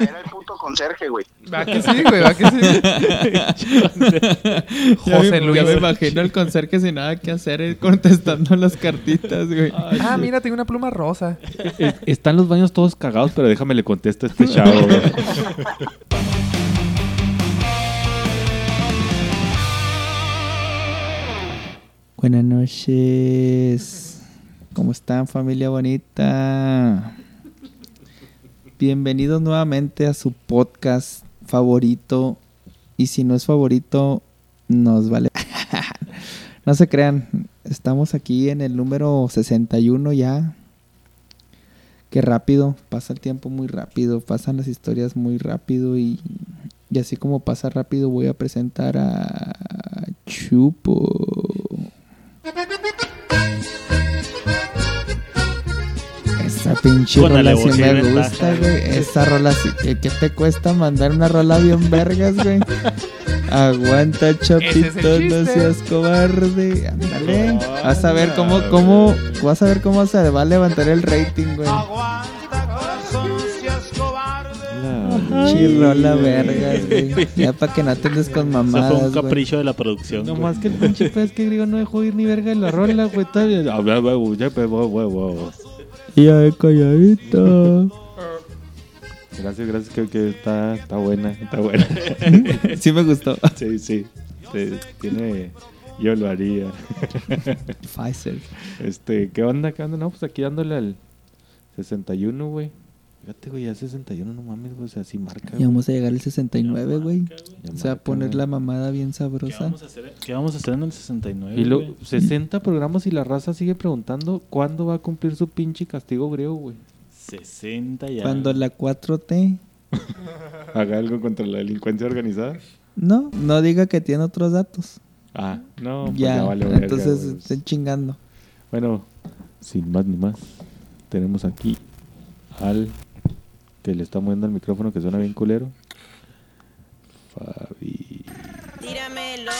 era el puto conserje, güey. Va que sí, güey, va que sí. Ya José me, Luis. ya me imagino el conserje sin nada que hacer eh, contestando las cartitas, güey. Ah, mira, tengo una pluma rosa. Eh, Están los baños todos cagados, pero déjame le contesto a este chavo. güey. Buenas noches. ¿Cómo están, familia bonita? Bienvenidos nuevamente a su podcast favorito. Y si no es favorito, nos vale. no se crean, estamos aquí en el número 61 ya. Qué rápido, pasa el tiempo muy rápido, pasan las historias muy rápido y, y así como pasa rápido voy a presentar a Chupo. Esa pinche rola sí me gusta, güey. Esa rola sí. ¿Qué, te cuesta mandar una rola bien vergas, güey? Aguanta, chapito, no chiste. seas cobarde. Ándale. Vas a ver cómo, cómo, vas a ver cómo se va a levantar el rating, güey. La- Pinche rola vergas, güey. Ya para que no atendes con Eso fue mamadas, un güey. capricho de la producción. No güey. más que el pinche pez que griego no dejó ir ni verga en la rola, güey. Todavía. Ya, ya calladito. Gracias, gracias, que, que está, está buena, está buena. Sí me gustó. Sí, sí. Sí, Tiene. Yo lo haría. Pfizer. Este, ¿qué onda? ¿Qué onda? No, pues aquí dándole al 61, güey. Fíjate, güey, ya 61, no mames, güey. O sea, sí marca. Y vamos a llegar al 69, güey. O sea, marca, poner güey. la mamada bien ¿Qué sabrosa. vamos, a hacer, qué vamos a hacer en el 69? Y lo, güey? 60 programas y la raza sigue preguntando cuándo va a cumplir su pinche castigo griego, güey. 60 ya. Cuando la 4T Haga algo contra la delincuencia organizada. no, no diga que tiene otros datos. Ah, no, pues ya, ya, vale verga, entonces güey. estén chingando. Bueno, sin más ni más, tenemos aquí al que le está moviendo el micrófono que suena bien culero. Fabi. Tíramelo,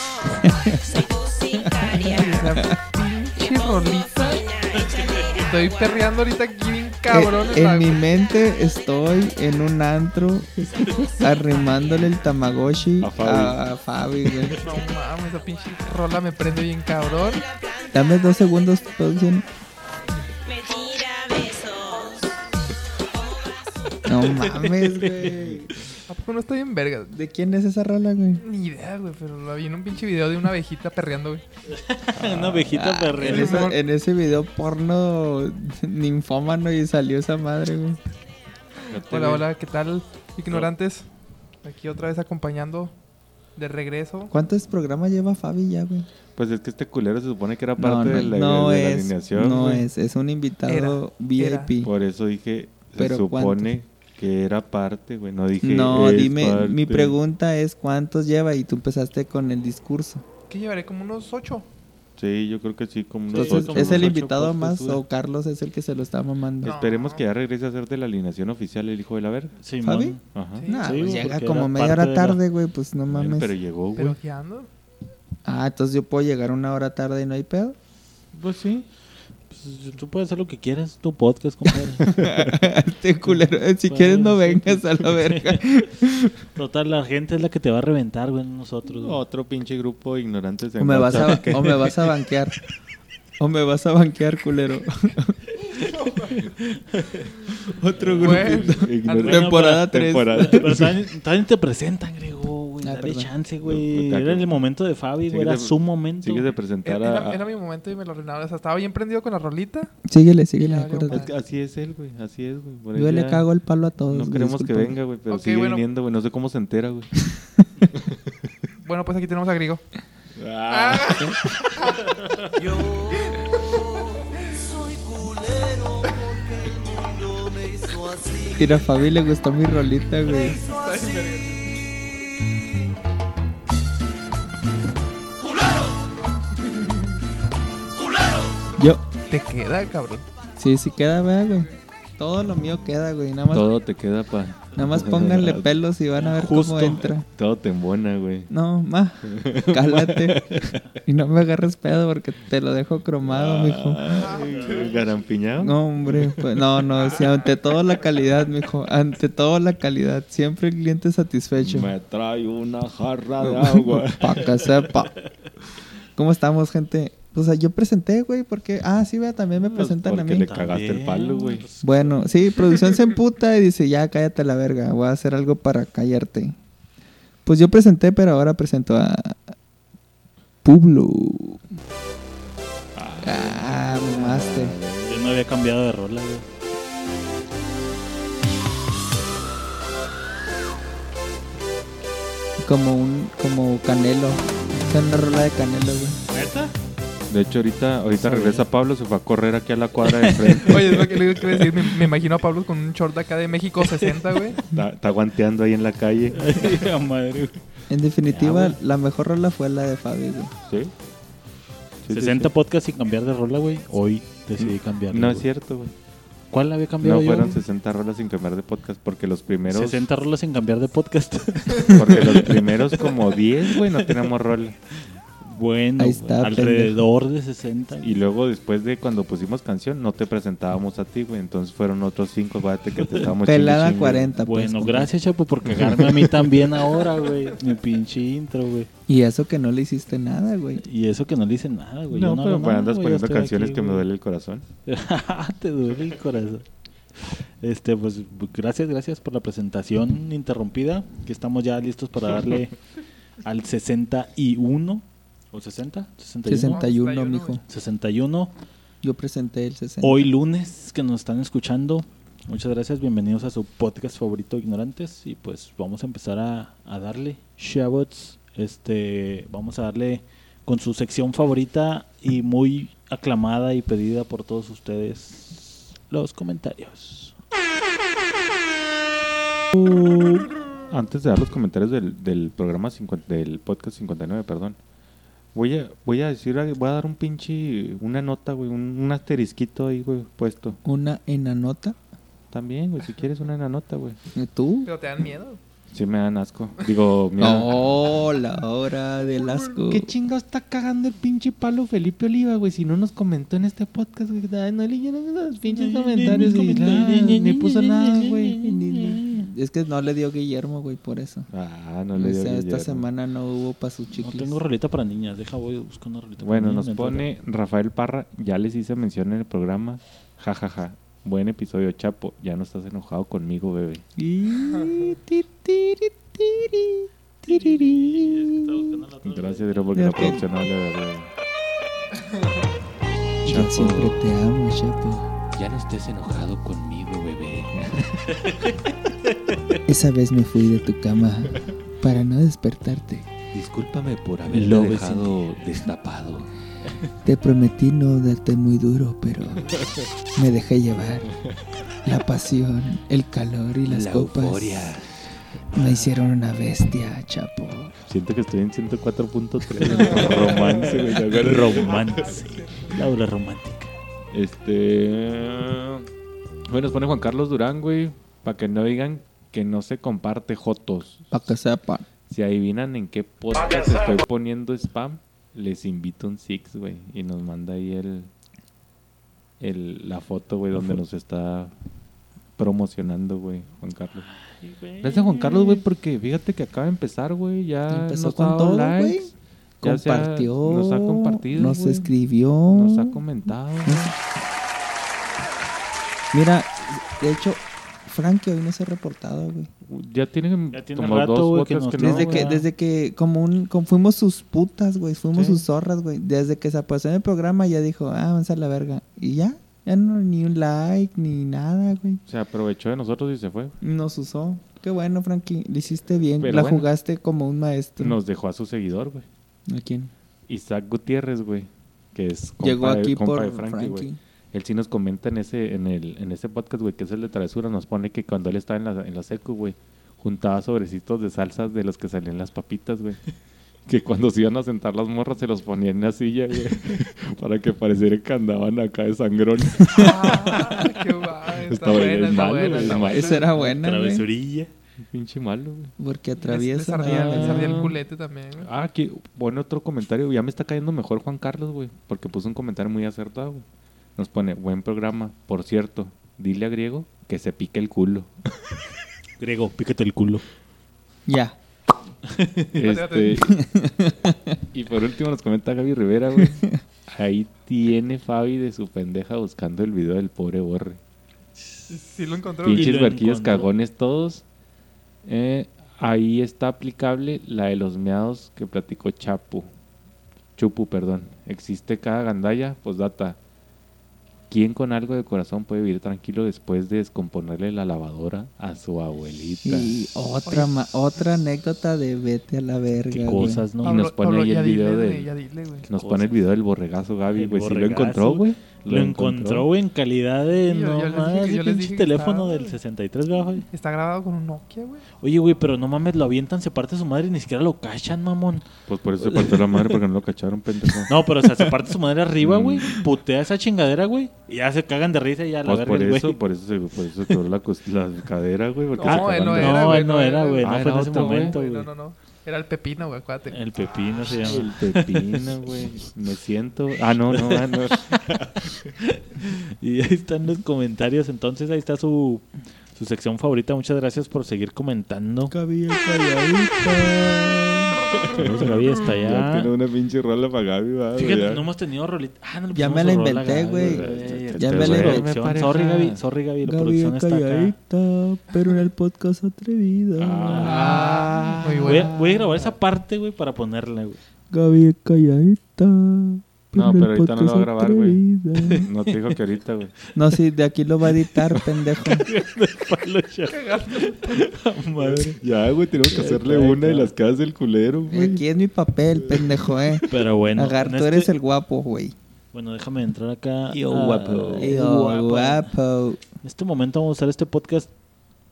soy tu sicaria. Pinche rolita. Estoy perreando ahorita aquí bien cabrón. Eh, en mi mente estoy en un antro arrimándole el tamagotchi A Fabi. a, a Fabi, güey. No mames, esa pinche rola me prende bien cabrón. Dame dos segundos, producción. No mames, güey. ¿A poco no estoy en verga? ¿De quién es esa rola, güey? Ni idea, güey, pero lo vi en un pinche video de una abejita perreando, güey. Una ovejita Ah, perrera. en, esa- en ese video porno ninfómano y salió esa madre, güey. Hola, hola, ¿qué tal, ignorantes? Aquí otra vez acompañando de regreso. ¿Cuántos programas lleva Fabi ya, güey? Pues es que este culero se supone que era parte no, de la, no de la alineación. no güey. es, es un invitado Era, VIP. Por eso dije, se Pero supone que era parte, güey. No dije. No, dime, mi pregunta es cuántos lleva y tú empezaste con el discurso. ¿Qué llevaré? Como unos ocho. Sí, yo creo que sí, como unos Entonces, ocho, ¿es unos el ocho invitado más o Carlos es el que se lo está mamando? No. Esperemos que ya regrese a ser de la alineación oficial el hijo de la verga. Simón. ¿Fabi? Ajá. Sí. No, Sí, pues llega como media hora tarde, güey, pues no mames. pero llegó, güey. Pero ¿qué ando? Ah, entonces yo puedo llegar una hora tarde y no hay pedo. Pues sí. Pues, tú puedes hacer lo que quieras, tu podcast, compadre. Este culero, eh, si Pues, quieres no sí, vengas a la verga. Total, la gente es la que te va a reventar, güey, no nosotros. güey. Otro pinche grupo de ignorantes. O me vas a, o me vas a banquear. O me vas a banquear, culero. Otro Güey. grupito. Bueno, Temporada 3. temporada. Pero también, te presentan, Grego, güey. Ah, Dale perdón. chance, güey. Era el momento de Fabi, güey. Era su momento. Sigues de presentar Era, a... era- era mi momento y me lo arruinaron. O sea, estaba bien prendido con la rolita. Síguele, síguele, Ya, valió acuérdate. Es que así es él, güey. Así es, güey. Por Yo eso le ya cago el palo a todos. No güey, queremos que discúlpame. venga, güey. Pero Ok, sigue bueno. viniendo, güey. No sé cómo se entera, güey. Bueno, pues aquí tenemos a Grigo. Ah. Yo Fabi le gustó mi rolita, güey. Yo, Te queda, cabrón. sí, sí queda, vea, güey. Todo lo mío queda, güey. Nada más. Todo te queda para Nada más pónganle pelos y van a ver Justo. cómo entra. Todo te embona, güey. No, ma, cálate. y no me agarres pedo porque te lo dejo cromado, mijo. Ay, Garampiñado. No, hombre, pues, no, no, sí, ante todo la calidad, mijo, ante todo la calidad, siempre el cliente satisfecho. Me trae una jarra de agua. Pa' que sepa. ¿Cómo estamos, gente? O sea, yo presenté, güey, porque... Ah, sí, vea, también me presentan a Porque mí. le cagaste el palo, güey. Bueno, sí, producción se emputa y dice, ya, cállate la verga, voy a hacer algo para callarte. Pues yo presenté, pero ahora presento a... Publo. Ah, mamaste. Yo no había cambiado de rola, güey. Como un... Como Canelo. Es una rola de Canelo, güey. ¿Neta? De hecho, ahorita, ahorita regresa Pablo, se fue a correr aquí a la cuadra de frente. Oye, es lo que le a decir. Me, me imagino a Pablo con un short acá de México 60, güey. Está, está guanteando ahí en la calle. Ay, madre. güey. En definitiva, Ya, la mejor rola fue la de Fabi, güey. ¿Sí? Sí, sí, 60 sí. podcasts sin cambiar de rola, güey. Hoy decidí cambiar. No es cierto, güey. ¿Cuál había cambiado No yo? fueron güey? 60 rolas sin cambiar de podcast porque los primeros 60 rolas sin cambiar de podcast. porque los primeros como 10, güey, no tenemos rola. bueno, Ahí está, alrededor de 60. Y luego después de cuando pusimos canción, no te presentábamos a ti, güey. Entonces fueron otros 5, fíjate que te estábamos Pelada chingue, chingue. 40, pues. Bueno, gracias, Chapo, por cagarme a mí también ahora, güey. Mi pinche intro, güey. Y eso que no le hiciste nada, güey. Y eso que no le hice nada, güey. No, Yo pero nada, andas güey, poniendo canciones aquí, que me duele el corazón. Te duele el corazón. Este, pues gracias, gracias por la presentación interrumpida. Que estamos ya listos para darle al 61 o 60, 61. 61, 61, mijo. güey. 61. Yo presenté el 60. Hoy lunes que nos están escuchando. Muchas gracias, bienvenidos a su podcast favorito Ignorantes y pues vamos a empezar a, a darle Shabots, este, vamos a darle con su sección favorita y muy aclamada y pedida por todos ustedes los comentarios. Antes de dar los comentarios del, del programa 50, del podcast 59, perdón. Voy a, voy a decir, voy a dar un pinche, una nota, güey, un, un asterisquito ahí, güey, puesto. Una enanota. También, güey, si quieres una nota, güey. ¿Y ¿Tú? Pero te dan miedo. Sí me dan asco. Digo, mira. Oh, la hora del asco. ¿Qué chingo está cagando el pinche palo Felipe Oliva, güey? Si no nos comentó en este podcast, güey. Ay, no leyeron los pinches comentarios nada, ni puso nada, güey. Es que no le dio Guillermo, güey, por eso. Ah, no o le dio sea, esta semana no hubo para sus No chicles. tengo rolita para niñas, deja voy a buscar una rolita Bueno, para nos niñas. pone Rafael Parra, ya les hice mención en el programa. Ja, ja, ja. Buen episodio, Chapo. Ya no estás enojado conmigo, bebé. Gracias, Dero, porque la producción habla de verdad. Yo siempre te amo, Chapo. Ya no estés enojado conmigo, bebé. Esa vez me fui de tu cama para no despertarte. Discúlpame por haberte Lo dejado destapado. Te prometí no darte muy duro, pero me dejé llevar. La pasión, el calor y las La copas euforia. me hicieron una bestia, Chapo. Siento que estoy en 104.3 romance, güey. Romance. Laura romántica. Este. Bueno, nos pone Juan Carlos Durán, güey. Para que no digan que no se comparte Jotos. Para que sepan. Si adivinan en qué podcast estoy poniendo spam, les invito un Six, güey. Y nos manda ahí el, el la foto, güey, donde nos está promocionando, güey, Juan Carlos. Gracias, Juan Carlos, güey, porque fíjate que acaba de empezar, güey. Ya Empezó nos con dado todo, likes, güey. ya se ha- Compartió. nos ha compartido, Nos güey, escribió. Nos ha comentado. Mira, de hecho, Frankie hoy no se ha reportado, güey. Ya tiene, Ya tiene como rato, dos güey, que que no, Desde que, desde que, como un, como fuimos sus putas, güey, fuimos Sí. sus zorras, güey. Desde que se apareció en el programa ya dijo, ah, vamos a la verga. Y ya, ya no, ni un like, ni nada, güey. Se aprovechó de nosotros y se fue. Nos usó. Qué bueno, Frankie, le hiciste bien. Pero la bueno. jugaste como un maestro. Nos dejó a su seguidor, güey. ¿A quién? Isaac Gutiérrez, güey. Que es compa Llegó de- aquí compa por de Frankie, güey. Él sí nos comenta en ese, en el, en ese podcast, güey, que es el de travesura, nos pone que cuando él estaba en la, en la secu, güey, juntaba sobrecitos de salsas de los que salían las papitas, güey. que cuando se iban a sentar las morras se los ponían en la silla, güey. para que pareciera que andaban acá de sangrón. Ah, qué va, está Estaba buena, está malo, buena, güey, está mal. buena. Esa era buena, güey. Travesurilla. Pinche malo, güey. Porque atraviesa. Ah. el culete también. güey. Ah, aquí, bueno, otro comentario. Ya me está cayendo mejor Juan Carlos, güey. Porque puso un comentario muy acertado, güey. Nos pone, buen programa. Por cierto, dile a Griego que se pique el culo. Griego, pícate el culo. Ya. este, y por último nos comenta Gaby Rivera, güey. Ahí tiene Fabi de su pendeja buscando el video del pobre Borre. Sí, lo encontró. Pinches lo barquillos cagones todos. Eh, ahí está aplicable la de los meados que platicó Chapu. Chupu, perdón. Existe cada gandalla, pues data. ¿Quién con algo de corazón puede vivir tranquilo después de descomponerle la lavadora a su abuelita? Y otra, ma- otra anécdota de vete a la verga. Qué güey. cosas, ¿no? Y nos pone ahí el video dile, de- dile. Nos pone el video del borregazo Gaby, güey. Si lo borregazo. encontró, güey. Lo encontró, güey, en calidad de Sí, yo- yo les no dije yo pinche dije que teléfono estaba- del 63, güey. Está grabado con un Nokia, güey. Oye, güey, pero no mames, lo avientan, se parte su madre y ni siquiera lo cachan, mamón. Pues por eso se partió la madre porque no lo cacharon, pendejo. No, pero o sea, se parte su madre arriba, Mm. güey, putea esa chingadera, güey, y ya se cagan de risa y ya la Pues verga, por eso, güey. por eso se, por eso se quebró la, la cadera, güey. No, él no era, No, güey, él no era, güey, Ah, no era fue en ese momento, Güey, güey. No, no, no. Era el pepino, güey, acuérdate. El pepino se llama. El pepino, güey. Me siento. Ah, no, no, ah, no. Y ahí están los comentarios, entonces ahí está su, su sección favorita. Muchas gracias por seguir comentando. Gaby calladita. A Gaby hasta Ya allá. tiene una pinche rola para Gaby, va. Fíjate, ya. no hemos tenido rolita. Ah, no le Ya me la inventé, güey. Este Ya me güey, la inventé. producción. pareja. Sorry, Gaby. Sorry, Gaby. La Gaby producción está acá. calladita, pero en el podcast atrevida. Ah, muy Voy a, voy a grabar esa parte, güey, para ponerla, güey. Gaby calladita. No, pero ahorita no lo va a grabar, güey. No te dijo que ahorita, güey. No, sí, de aquí lo va a editar, pendejo. Palo ya. Madre. Ya, güey, tenemos que hacerle una de las casas del culero, güey. Aquí es mi papel, pendejo, eh. Pero bueno. Agar, en tú este- eres el guapo, güey. Bueno, déjame entrar acá. Yo, a- guapo. Yo, guapo. En este momento vamos a usar este podcast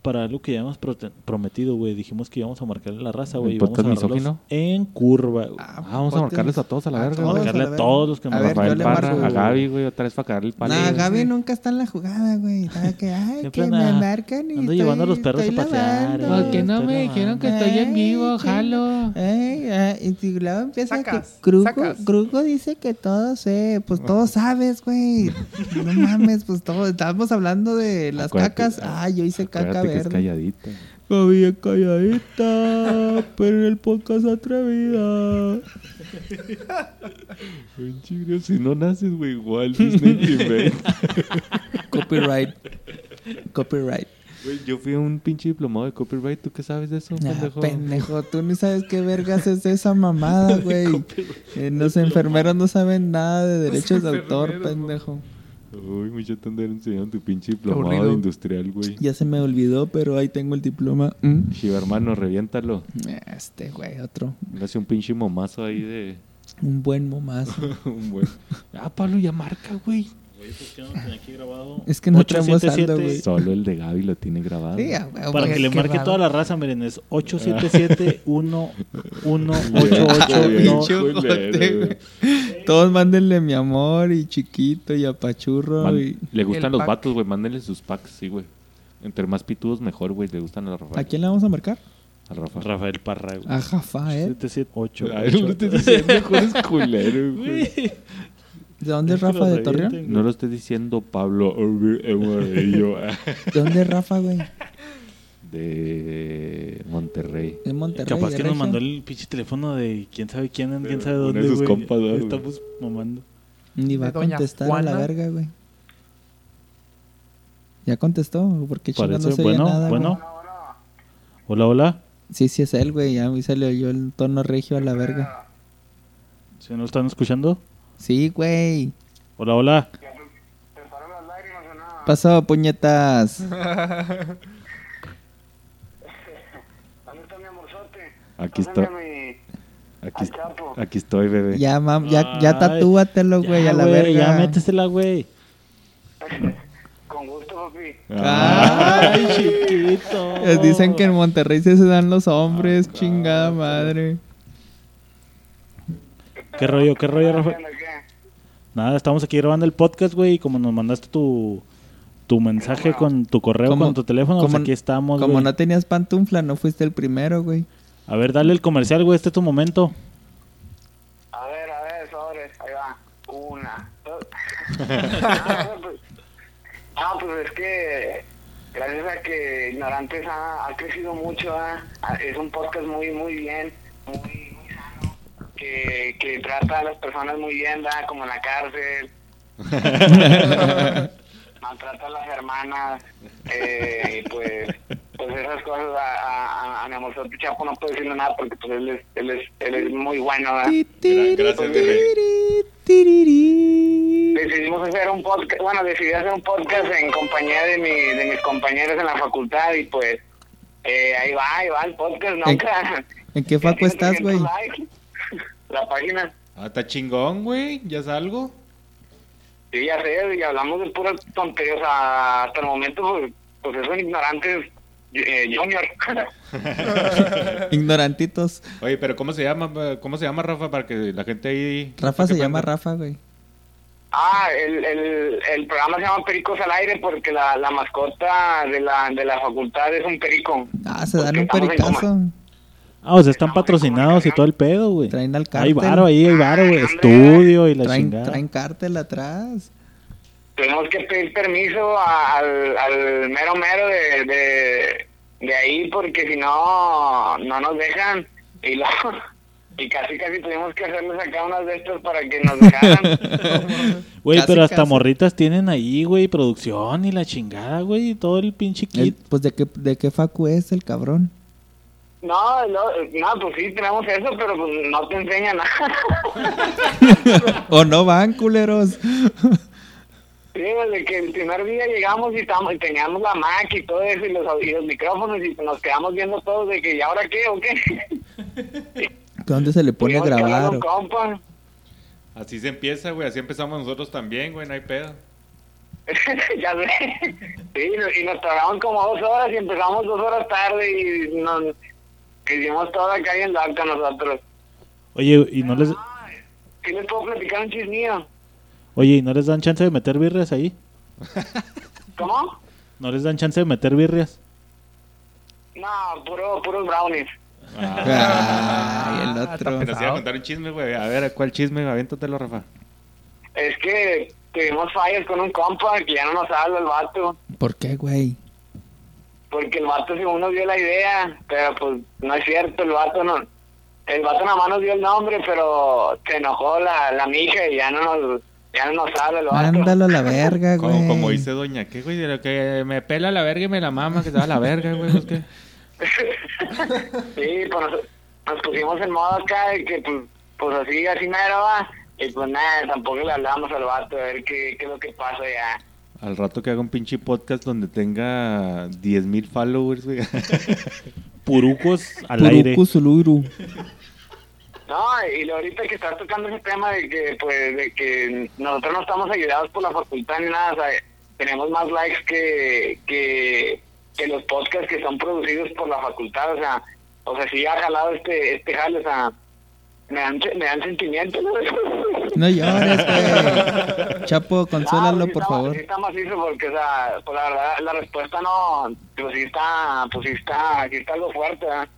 para algo que ya hemos prometido, güey. Dijimos que íbamos a marcarle a la raza, güey. ¿El y vamos a misógino? En curva, güey. Ah, vamos a marcarles a todos a la A verga, todos. güey. marcarle a a todos los que A yo Rafael Parra, marco. a Gaby, güey, otra vez para cagarle el palo. Nah. Gaby nunca está en la jugada, güey. Que, ay, que me marcan y ando estoy- llevando a los perros a pasear, güey. Porque no estoy me dijeron que estoy en vivo, jalo. Ay, ay, y luego empieza que. Grugo dice que todo sé, pues todo sabes, güey. No mames, pues todo, estábamos hablando de las cacas. Ah, yo hice caca Que es calladita. Es calladita, pero en el podcast atrevida. Si no naces, güey, igual Disney te inventa. Copyright. Copyright. Güey, yo fui a un pinche diplomado de copyright. ¿Tú qué sabes de eso, Ah, pendejo? pendejo, tú ni sabes qué vergas es esa mamada, güey. Eh, los enfermeros no saben nada de derechos de autor, pendejo. Uy, mucho te andar enseñando tu pinche diplomado de industrial, güey. Ya se me olvidó, pero ahí tengo el diploma. Mm. Chiva, hermano, reviéntalo. Este, güey, otro. Hace un pinche momazo ahí de... Un buen momazo. un buen... Ah, Pablo, ya marca, güey. Güey, pues que no tenía aquí grabado. Es que no traemos 877, saldo, güey. Solo el de Gaby lo tiene grabado. Sí, a Para güey. que le qué marque raro. toda la raza, miren, es 877 1 1 8 Pinche 8 ojote, güey. Todos mándenle mi amor y chiquito y apachurro Man- y... Le gustan El los pack. vatos, güey. Mándenle sus packs, sí, güey. Entre más pitudos, mejor, güey. Le gustan a Rafael. ¿A quién le vamos a marcar? A Rafa. Rafael Parra, güey. A Rafael. 778 Ay, no lo estés diciendo, eres culero, güey. ¿De dónde es Rafa? ¿De Torreón? No lo estés diciendo Pablo ¿De dónde es Rafa, güey? de Monterrey. En Monterrey. Capaz que nos mandó el pinche teléfono de quién sabe quién, quién sabe dónde, sus güey. compas, ¿no, güey? Estamos mamando. Ni va a contestar a la verga, güey. ¿Ya contestó? Porque no se bueno, nada, güey. bueno. Hola, hola. Sí, sí es él, güey. Ya a mí se le oyó el tono regio a la verga. ¿Se nos están escuchando? Sí, güey. Hola, hola. Pasó, puñetas. Aquí mi- Aquí, estoy, bebé. Ya, mam, ya, ya tatúatelo, güey, Ya, a la güey, verga. Ya métesela, güey. Con gusto, papi. Ah, Ay, chiquito. Eh, Dicen que en Monterrey se dan los hombres, chingada madre. ¿Qué rollo, qué rollo, Rafa? Nada, estamos aquí grabando el podcast, güey, y como nos mandaste tu, tu mensaje con tu correo, con tu teléfono, pues aquí estamos, Como güey. no tenías pantufla, no fuiste el primero, güey. A ver, dale el comercial, güey, este es tu momento. A ver, a ver, sobres, ahí va. Una, dos. ah, pues, ah, pues es que gracias a que Ignorantes ha, ha crecido mucho, ah, ah, es un podcast muy, muy bien, muy, que, que trata a las personas muy bien, ¿verdad? como en la cárcel. maltrata a las hermanas eh, y pues pues esas cosas a, a, a- mi amor Chapo no puedo decirle nada porque pues él es él es, él es muy bueno. Gracias, decidimos hacer un podcast bueno decidí hacer un podcast en compañía de mi de mis compañeros en la facultad y pues eh, ahí va ahí va el podcast nunca ¿En qué facu estás, güey? La página Ah, está chingón, güey. ¿Ya salgo? Sí, ya sé, y hablamos de puras tonterías. o sea, hasta el momento, pues, pues es un ignorante eh, junior. Ignorantitos. Oye, pero ¿cómo se llama? ¿Cómo se llama, Rafa? Para que la gente ahí... Rafa se llama Rafa, güey. ah, el, el, el programa se llama Pericos al Aire porque la, la mascota de la, de la facultad es un perico. Ah, se dan un pericazo. Ah, o sea, están patrocinados y todo el pedo, güey. Traen al Hay cártel. varo ahí, hay varo, güey. Estudio y la Traen, chingada. traen cártel atrás. Tuvimos que pedir permiso al, al mero mero de, de, de ahí porque si no, no nos dejan. Y luego, y casi casi tuvimos que hacerles acá unas de estas para que nos dejaran. Güey, pero hasta casi. morritas tienen ahí, güey, producción y la chingada, güey. y Todo el pinche El- kit. pues de qué, de qué facu es el cabrón. No, no, no, pues sí, tenemos eso, pero pues no te enseña nada. o no van, culeros. Sí, desde que el primer día llegamos y, estábamos, y teníamos la Mac y todo eso y los, y los micrófonos y nos quedamos viendo todos de que ¿y ahora qué o qué? ¿Dónde se le pone a grabar? compa. Así se empieza, güey. Así empezamos nosotros también, güey. No hay pedo. ya sé. Sí, y nos tardaron como dos horas y empezamos dos horas tarde y nos hicimos todo acá en loca nosotros. Oye, y no les, ¿Qué les puedo platicar un chismillo? oye, ¿y no les dan chance de meter birrias ahí? ¿Cómo? ¿No les dan chance de meter birrias? No, puro, puros brownies. Ay, el Ah, otro. iba a contar un chisme, güey. A ver, ¿cuál chisme? Aviéntatelo, Rafa. Es que tuvimos fallas con un compa que ya no nos habla el vato. ¿Por qué, güey? Porque el vato según nos dio la idea, pero pues no es cierto, el vato no. El vato nada más nos dio el nombre, pero se enojó la, la mija y ya no nos, ya no nos habla el vato. Mándalo a la verga, güey. Como, como dice Doña, ¿qué, güey? De lo que me pela la verga y me la mama, que se va a la verga, güey. pues, ¿qué? Sí, pues nos, nos pusimos en modo acá de que pues, pues así, así mero va. Y pues nada, tampoco le hablamos al vato a ver qué, qué es lo que pasa ya. Al rato que haga un pinche podcast donde tenga 10.000 followers, güey. Purucos al aire. Purucu Zuluru. No, y lo ahorita que estás tocando ese tema de que, pues, de que nosotros no estamos ayudados por la facultad ni nada, o sea, tenemos más likes que, que, que los podcasts que son producidos por la facultad, o sea, o sea, sí ha jalado este, este jale, o sea, me dan, me dan sentimientos, ¿no? No llores, güey. Chapo, consuélalo, Ah, sí por está- favor. Sí está macizo porque, o sea, pues la verdad, la respuesta no, pues sí está, pues sí está, sí está algo fuerte, ¿verdad?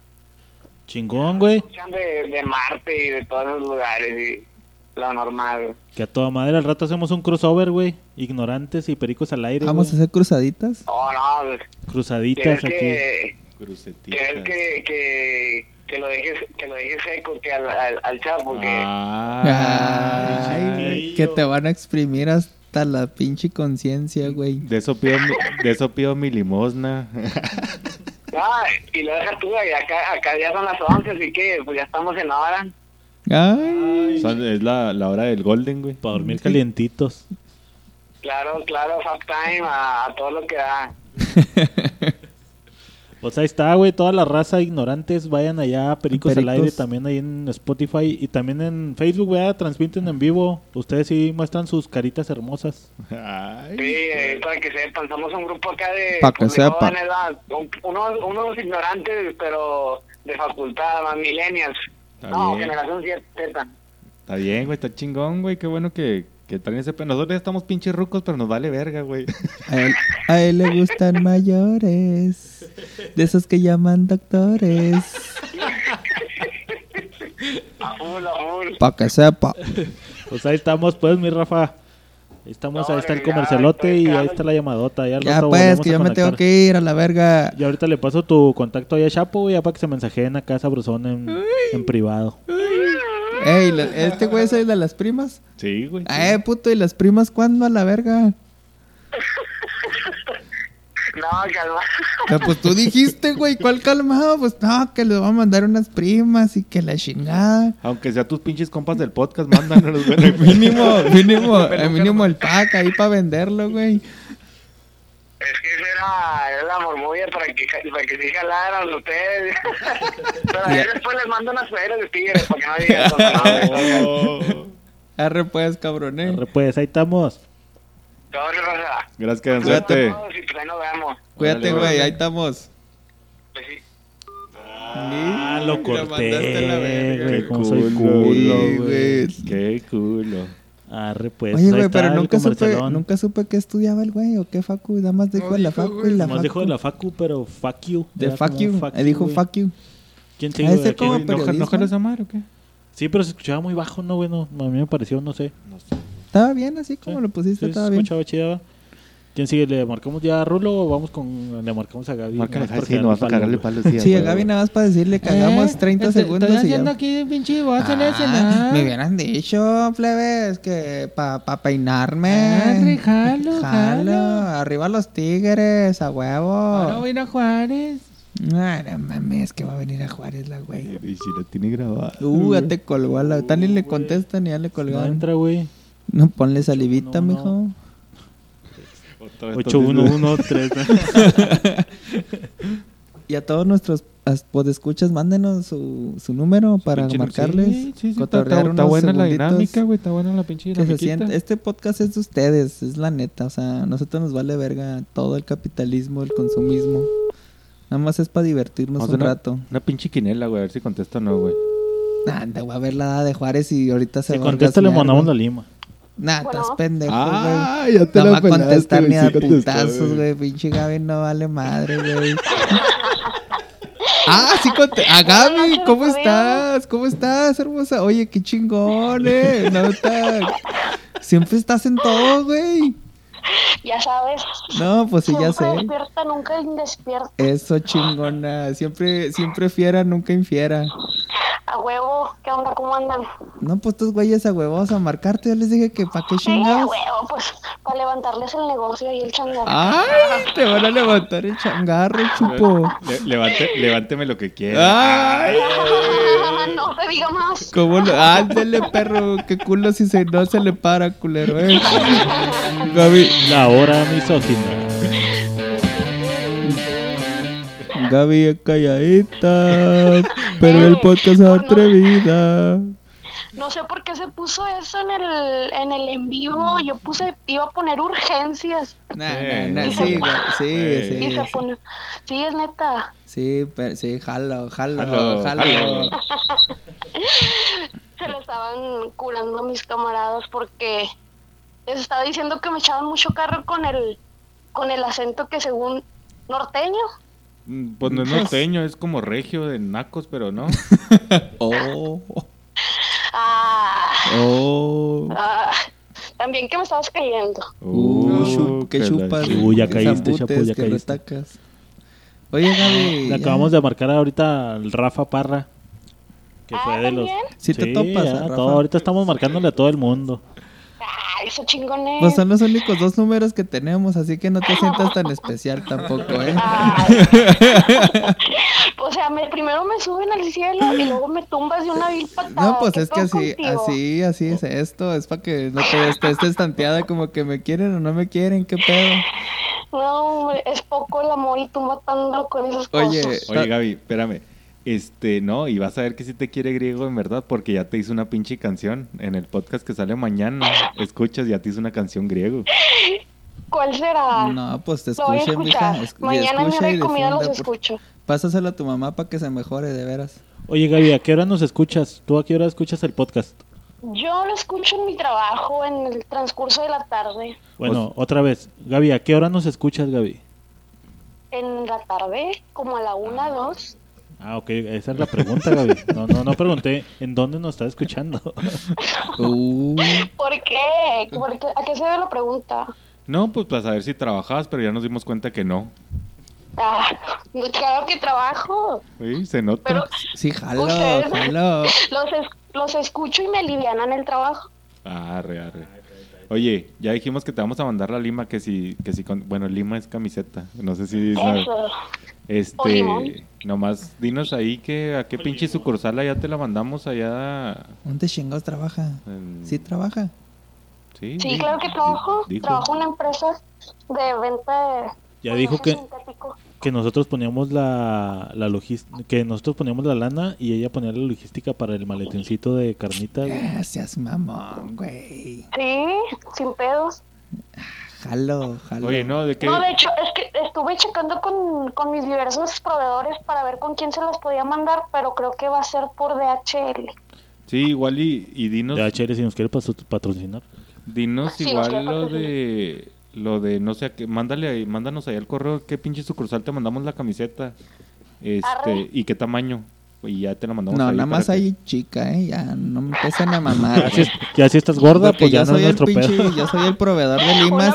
Chingón, güey. De, de Marte y de todos los lugares y lo normal. Que a toda madre al rato hacemos un crossover, güey. Ignorantes y pericos al aire. Vamos a hacer cruzaditas. Oh, no, pues, Cruzaditas ¿Quieres aquí. que, Crucetitas. quieres que, que, que lo dejes que lo dejes seco que al, al, al Chapo que Ay, que te van a exprimir hasta la pinche conciencia, güey. de eso pido, mi- de eso pido mi limosna. ah, y lo dejas tú y acá acá ya son las 11 así que pues ya estamos en hora Ay. Son- es la, la hora del golden, güey. Para dormir calientitos. claro claro fuck time a, a todo lo que da Pues ahí está, güey. Toda la raza ignorantes vayan allá a Pericos, al Pericos. aire. También ahí en Spotify y también en Facebook, güey. Transmiten en vivo. Ustedes sí muestran sus caritas hermosas. Ay, sí eh, para que sepan somos un grupo acá de, Pa' que de sepa. jóvenes, ¿verdad? Un- unos unos ignorantes pero de facultad más millennials Está no bien. generación Z Está Está bien, güey, está chingón, güey. Qué bueno que, que ese... pe- Nosotros ya estamos pinches rucos, pero nos vale verga, güey. A él, a él le gustan mayores. De esos que llaman doctores. A full, a full. Pa' que sepa. Pues ahí estamos, pues, mi Rafa. Ahí estamos, ahí está el comercialote y ahí está la llamadota. Ya, pues, que yo me tengo que ir a la verga. Y ahorita le paso tu contacto ahí a Chapo, güey, ya para que se mensajeen acá sabrosón en, en privado. Ey, la- ¿este güey es el de las primas? Sí, güey. sí. Eh, puto, ¿y las primas cuándo a la verga? No, calma. Ah, pues tú dijiste, güey, ¿cuál calmado? Pues no, que le va a mandar unas primas y que la chingada. Aunque sea tus pinches compas del podcast, mándanos, güey. Mínimo, mínimo, eh, mínimo el pack ahí para venderlo, güey. Es que esa era, era la mormulla para que, para que sí jalaran ustedes. Pero ahí después les mando unas ferias de tigres para que no digan Oh. Arre pues, cabrón, eh. Arre, Pues ahí estamos. Gracias, Cuídate. pues ahí nos vemos. Cuídate, güey, ahí estamos. Pues. Ah, lo corté, la verga. Qué culo, güey. Qué culo. Arre, pues. Oye, güey, pero nunca supe, nunca supe qué estudiaba el güey o qué facu. Nada más dijo No la dijo, facu y la facu. dijo de la facu, pero fuck you. De fuck you. fuck Él dijo güey. fuck you. ¿Quién de ser ¿Quién- como ¿No, ¿No jalas a mar o qué? Sí, pero se escuchaba muy bajo, ¿no, güey? No, a mí me pareció, no sé. Estaba bien así como Sí. lo pusiste, Sí, estaba se bien. escuchaba chida. ¿Quién sigue? ¿Le marcamos ya a Rulo o vamos con... Le marcamos a Gaby? Márcale, por sí, no vas a cagarle palo, palos. Sí, a Gaby nada más para decirle cagamos 30 segundos y ya. aquí pinche voz Ah, me hubieran dicho, plebes, que pa, pa peinarme. jalo, Jalo, arriba los tigres, a huevo. ir a Juárez. Ay, no mames, que va a venir a Juárez la güey. Y si lo tiene grabado. Uh, ya te colgó a la... Tan ni le contestan y ya le No colgaron. entra, güey. No, ponle salivita, No, no. mijo. Otra vez 8113. Y a todos nuestros as- podescuchas, mándenos su, su número para marcarles. Sí, sí, sí, está, buena la dinámica, güey. Está buena la pinche Que se dinamiquita. siente, este podcast es de ustedes, es la neta. O sea, a nosotros nos vale verga todo el capitalismo, el consumismo. Nada más es para divertirnos Vamos un una, rato. Una pinche quinela, güey. A ver si contesta o no, güey. Anda, voy a ver la edad de Juárez y ahorita se Si va a contesta, le mandamos la lima. Nah, Bueno. estás pendejo, güey. Ah, ya te No va a contestar ni a putazos, güey. Pinche Gaby no vale madre, güey. ah, sí conté. Ah, Gaby, ¿cómo estás? ¿Cómo estás, hermosa? Oye, qué chingón, eh. No, está- Siempre estás en todo, güey. Ya sabes. No, pues sí, ya Siempre sé. despierta, nunca indespierta. Eso chingona. Siempre, siempre fiera, nunca infiera. A huevo, ¿qué onda? ¿Cómo andan? No, pues estos güeyes a huevos a marcarte. Yo les dije que pa' qué Sí, a huevo, pues para levantarles el negocio y el chango. Ay, te van a levantar el changarro, chupo. Le- levante, levánteme lo que quiera. Ay, no te diga más. ¿Cómo lo? Ándale, perro. Qué culo si se, no se le para, culero, eh. Gaby, La hora misógina. Gaby es calladita, pero el podcast es atrevida. No sé por qué se puso eso en el, en el en vivo. Yo puse, iba a poner urgencias. Nah, nah, nah, sí, sí, Y sí, se sí. pone. Sí, es neta. Sí, pero, sí, jalo, jalo, Jalo, jalo. jalo. Se lo estaban curando a mis camaradas porque les estaba diciendo que me echaban mucho carro con el, con el acento que según norteño. Mm, Pues no es norteño, es como regio de nacos, pero no. Oh, Ah, oh. ah, también que me estabas cayendo. Uh, que la chupas. chu- Uh, ya caíste, chapo, ya que caíste. retacas. Oye, Gaby. Le ya. acabamos de marcar ahorita al Rafa Parra. Que Ah, fue de los. Sí te topas, ya, a Rafa. todo. Ahorita estamos marcándole a todo el mundo. Eso chingones. Pues son los únicos dos números que tenemos, así que no te sientas tan especial tampoco, ¿eh? O sea, me, primero me suben al cielo y luego me tumbas de una vil patada. No, pues ¿Qué es que así, contigo? así, así es esto. Es para que no te estés estanteada como que me quieren o no me quieren, qué pedo. No, es poco el amor y tú matando con esas Oye, cosas. Oye, Gaby, espérame. Este, no, y vas a ver que sí te quiere griego en verdad, porque ya te hizo una pinche canción. En el podcast que sale mañana, escuchas, ya te hizo una canción griego. ¿Cuál será? no, pues te escuchar. mija. es- Mañana escucha de comida los difunda, por- escucho. Pásaselo a tu mamá para que se mejore, de veras. Oye, Gaby, ¿a qué hora nos escuchas? ¿Tú a qué hora escuchas el podcast? Yo lo escucho en mi trabajo en el transcurso de la tarde. Bueno, otra vez. Gaby, ¿a qué hora nos escuchas, Gaby? En la tarde, como a la una, dos. Ah, ok, esa es la pregunta, Gaby. No, no, no pregunté en dónde nos está escuchando. Uh, ¿Por qué? ¿Por qué? ¿A qué se debe la pregunta? No, pues para saber si trabajabas, pero ya nos dimos cuenta que no. Ah, claro que trabajo. Sí, se nota. Pero sí, jalo, jalo. los, es- los escucho y me alivianan el trabajo. Arre, arre. Oye, ya dijimos que te vamos a mandar la lima, que si, que si, con- bueno, lima es camiseta. No sé si... sabes. Eso. Este, nomás dinos ahí que a qué pinche sucursal allá te la mandamos allá. ¿Dónde chingados trabaja? en- Sí trabaja. Sí, claro que trabajo. dijo. Trabajo en una empresa de venta de... Ya dijo que- sintético. Que nosotros poníamos la, la logística, que nosotros poníamos la lana y ella ponía la logística para el maletincito de carnita. Gracias, mamón, güey. Sí, sin pedos. Jalo, jalo. Oye, no, de qué. No, de hecho, es que estuve checando con, con mis diversos proveedores para ver con quién se las podía mandar, pero creo que va a ser por DHL. Sí, igual y, y dinos, DHL si nos quiere patrocinar. dinos Sí, igual lo de lo de no sé a qué, mándale ahí, mándanos ahí al correo qué pinche sucursal te mandamos la camiseta. Este, Arre. y qué tamaño. Y ya te la mandamos No, ahí nada más que- hay chica, ¿eh? Ya no me empiecen a mamar. Ya si, ya si estás gorda, Porque pues ya yo no es soy el nuestro pinche, pedo. yo soy el proveedor de limas.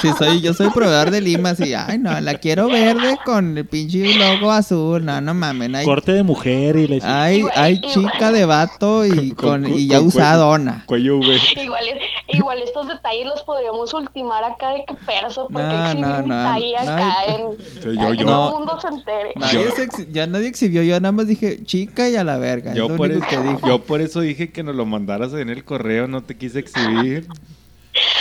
Sí, soy, yo soy proveedor de limas y, ay, no, la quiero verde con el pinche logo azul. No, no mames, hay, Corte de mujer y la hay, hay chica de vato y, Con- con, con- y ya con usadona. Cuello V. Igual, igual estos detalles los podríamos ultimar acá de que perso, porque No, exhibir no, no, acá en... Sí, para yo, que yo, todo el mundo se entere. Nadie se ex- ya nadie exhibió, yo nada más dije chica y a la verga. yo por, eso, que dije. yo por eso dije que nos lo mandaras en el correo, no te quise exhibir.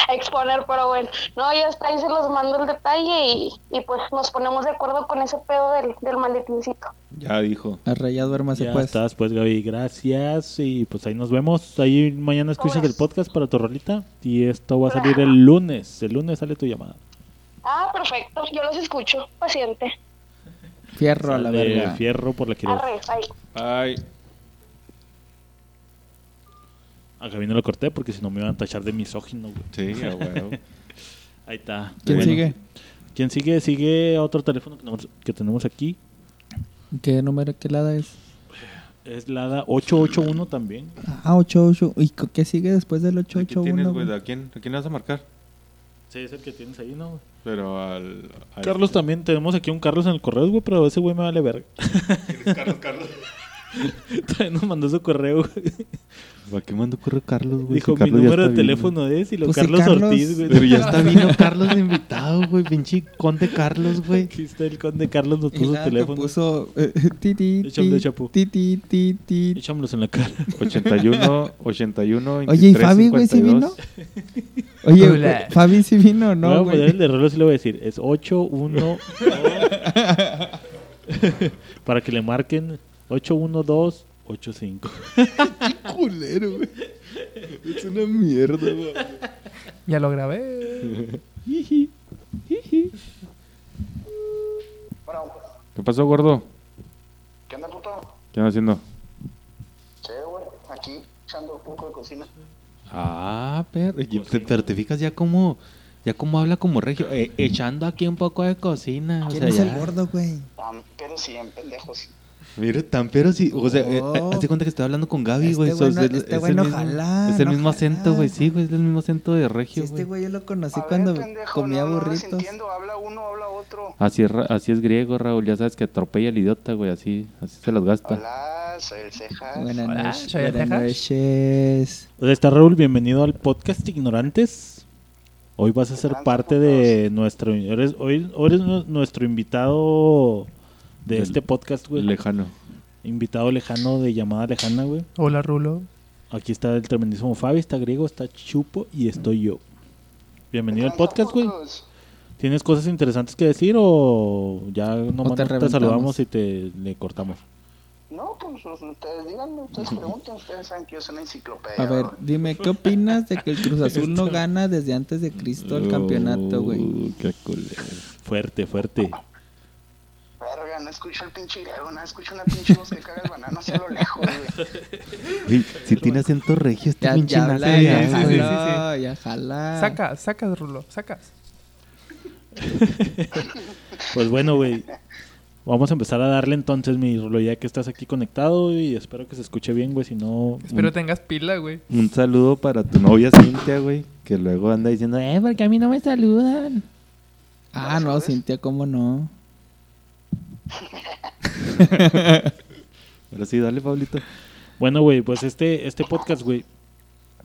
Exponer, pero bueno, no, ya está, ahí se los mando el detalle y, y pues nos ponemos de acuerdo con ese pedo del, del maletincito. Ya dijo. Arre, ya duérmase Ya pues. estás, pues Gaby, gracias. Y pues ahí nos vemos. Ahí mañana escuchas el podcast para tu rolita. Y esto va a salir el lunes. El lunes sale tu llamada. Ah, perfecto, yo los escucho, paciente. Fierro a la verga. Fierro por la quiero. Arre, ahí. Ay, A Gaby no lo corté porque si no me iban a tachar de misógino, güey. sí, huevo. Ahí está. ¿Quién Bueno. sigue? ¿Quién sigue? Sigue otro teléfono que tenemos, que tenemos aquí. ¿Qué número, qué lada es? Es la ADA 881 también. Ah, 88. ¿Y qué sigue después del ¿A quién tienes, 881? güey? güey? ¿A quién, ¿A quién le vas a marcar? Sí, es el que tienes ahí, ¿no? Pero al... al- Carlos también. Tenemos aquí un Carlos en el correo, güey, pero ese güey me vale verga. Carlos, Carlos. También nos mandó su correo, güey. ¿Para qué mandó correo Carlos, güey? Dijo, Si mi Carlos número de está vino. teléfono es y lo Pues sí, Carlos, Carlos. Ortiz, güey. Pero ya está vino Carlos de invitado, güey. Pinche conde Carlos, güey. Aquí está el conde Carlos, nos puso que teléfono. puso eh, ti, ti, chapu. ti, ti, ti, ti. Echámoslos en la cara. 81, 81, Oye, ¿y 23, Fabi, güey, sí 52. vino? Oye, Hola. güey, Fabi sí vino, No, ¿no, a poner el güey? de reloj y le voy a decir. Es 8, 1, Para que le marquen 8, 1, 2, 8, 5. culero, güey. Es una mierda, güey. Ya lo grabé. Bueno, ¿Qué pasó, gordo? ¿qué onda, puto? ¿Qué andas haciendo? Che, güey, aquí echando un poco de cocina. Ah, pero, y- te- pero te fijas ya como, ya como habla como regio, eh, echando aquí un poco de cocina. O ¿Quién sea, es ya. el gordo, güey? Pero sí, en pendejos. Mira, tan pero sí, o sea, eh, Oh. hazte cuenta que estoy hablando con Gaby, Este güey. güey sos- no- es- este es güey el no mismo- jala, Es el no mismo acento, güey, sí, güey, es el mismo acento de regio, este güey. yo lo conocí A cuando ver, pendejo, comía no, no burritos. entiendo, habla uno, habla otro. Así es, ra- así es griego, Raúl, ya sabes que atropella al idiota, güey, así, así se los gasta. Hola, soy el Cejas. Buenas Hola, noches. soy el Buenas noches. Hola, está Raúl, bienvenido al podcast Ignorantes. Hoy vas a ser parte de nuestro... Eres, hoy hoy eres nu- nuestro invitado de Del- este podcast, güey. Lejano. Invitado lejano de llamada lejana, güey. Hola, Rulo. Aquí está el tremendísimo Fabi, está Griego, está Chupo y estoy yo. Bienvenido al podcast, güey. ¿Tienes cosas interesantes que decir o ya nomás te te, saludamos y te le cortamos? No, pues ustedes díganme, ustedes pregunten, ustedes saben que yo soy una enciclopedia. A ver, ¿no? dime, ¿qué opinas de que el Cruz Azul no gana desde antes de Cristo el campeonato, güey? Qué culero. Fuerte, fuerte. Verga, no escucho el pinche griego, no escucho una pinche voz que caga el banano hacia lo lejos, güey. Si tiene acento regio, este pinche ya naco, habla, ya, ya sí, sí, güey. sí, jaló, ya jala. Sacas, sacas, Rulo, sacas. Pues bueno, güey. Vamos a empezar a darle entonces, mi Rulo, ya que estás aquí conectado y espero que se escuche bien, güey. Si no, Espero un- tengas pila, güey. Un saludo para tu novia Cintia, güey. Que luego anda diciendo, eh, porque a mí no me saludan. Ah, no, Cintia, ¿cómo no? Ahora sí, dale, Pablito. Bueno, güey, pues este, este podcast, güey,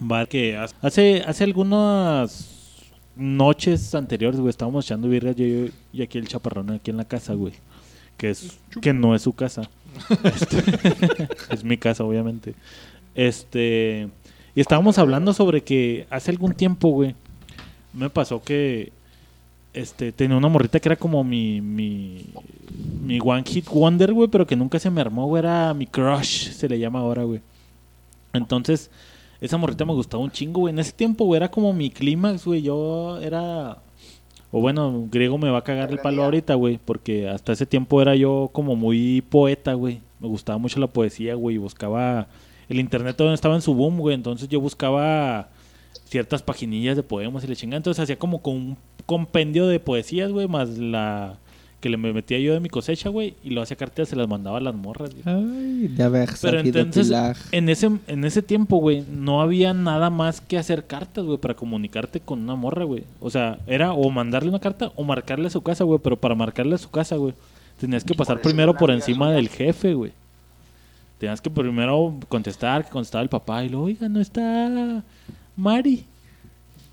va que hace, hace algunas noches anteriores, güey, estábamos echando birra yo, yo y aquí el chaparrón aquí en la casa, güey. Que es que no es su casa. Este, es mi casa, obviamente. Este, y estábamos hablando sobre que hace algún tiempo, güey, me pasó que este tenía una morrita que era como mi mi mi one hit wonder, güey, pero que nunca se me armó, güey, era mi crush, se le llama ahora, güey. Entonces, esa morrita me gustaba un chingo, güey. En ese tiempo, güey, era como mi clímax, güey. Yo era o bueno, griego me va a cagar el palo ahorita, güey, porque hasta ese tiempo era yo como muy poeta, güey. Me gustaba mucho la poesía, güey, buscaba el internet todavía estaba en su boom, güey, entonces yo buscaba ciertas paginillas de poemas y le chingaba, entonces hacía como con un compendio de poesías, güey, más la que le me metía yo de mi cosecha, güey, y lo hacía cartas se las mandaba a las morras, güey. Ay, de haber Pero entonces, en ese, en ese tiempo, güey, no había nada más que hacer cartas, güey, para comunicarte con una morra, güey. O sea, era o mandarle una carta o marcarle a su casa, güey. Pero para marcarle a su casa, güey, tenías que pasar Por primero por encima del jefe, güey. Tenías que primero contestar, que contestaba el papá y luego, oiga, no está Mari.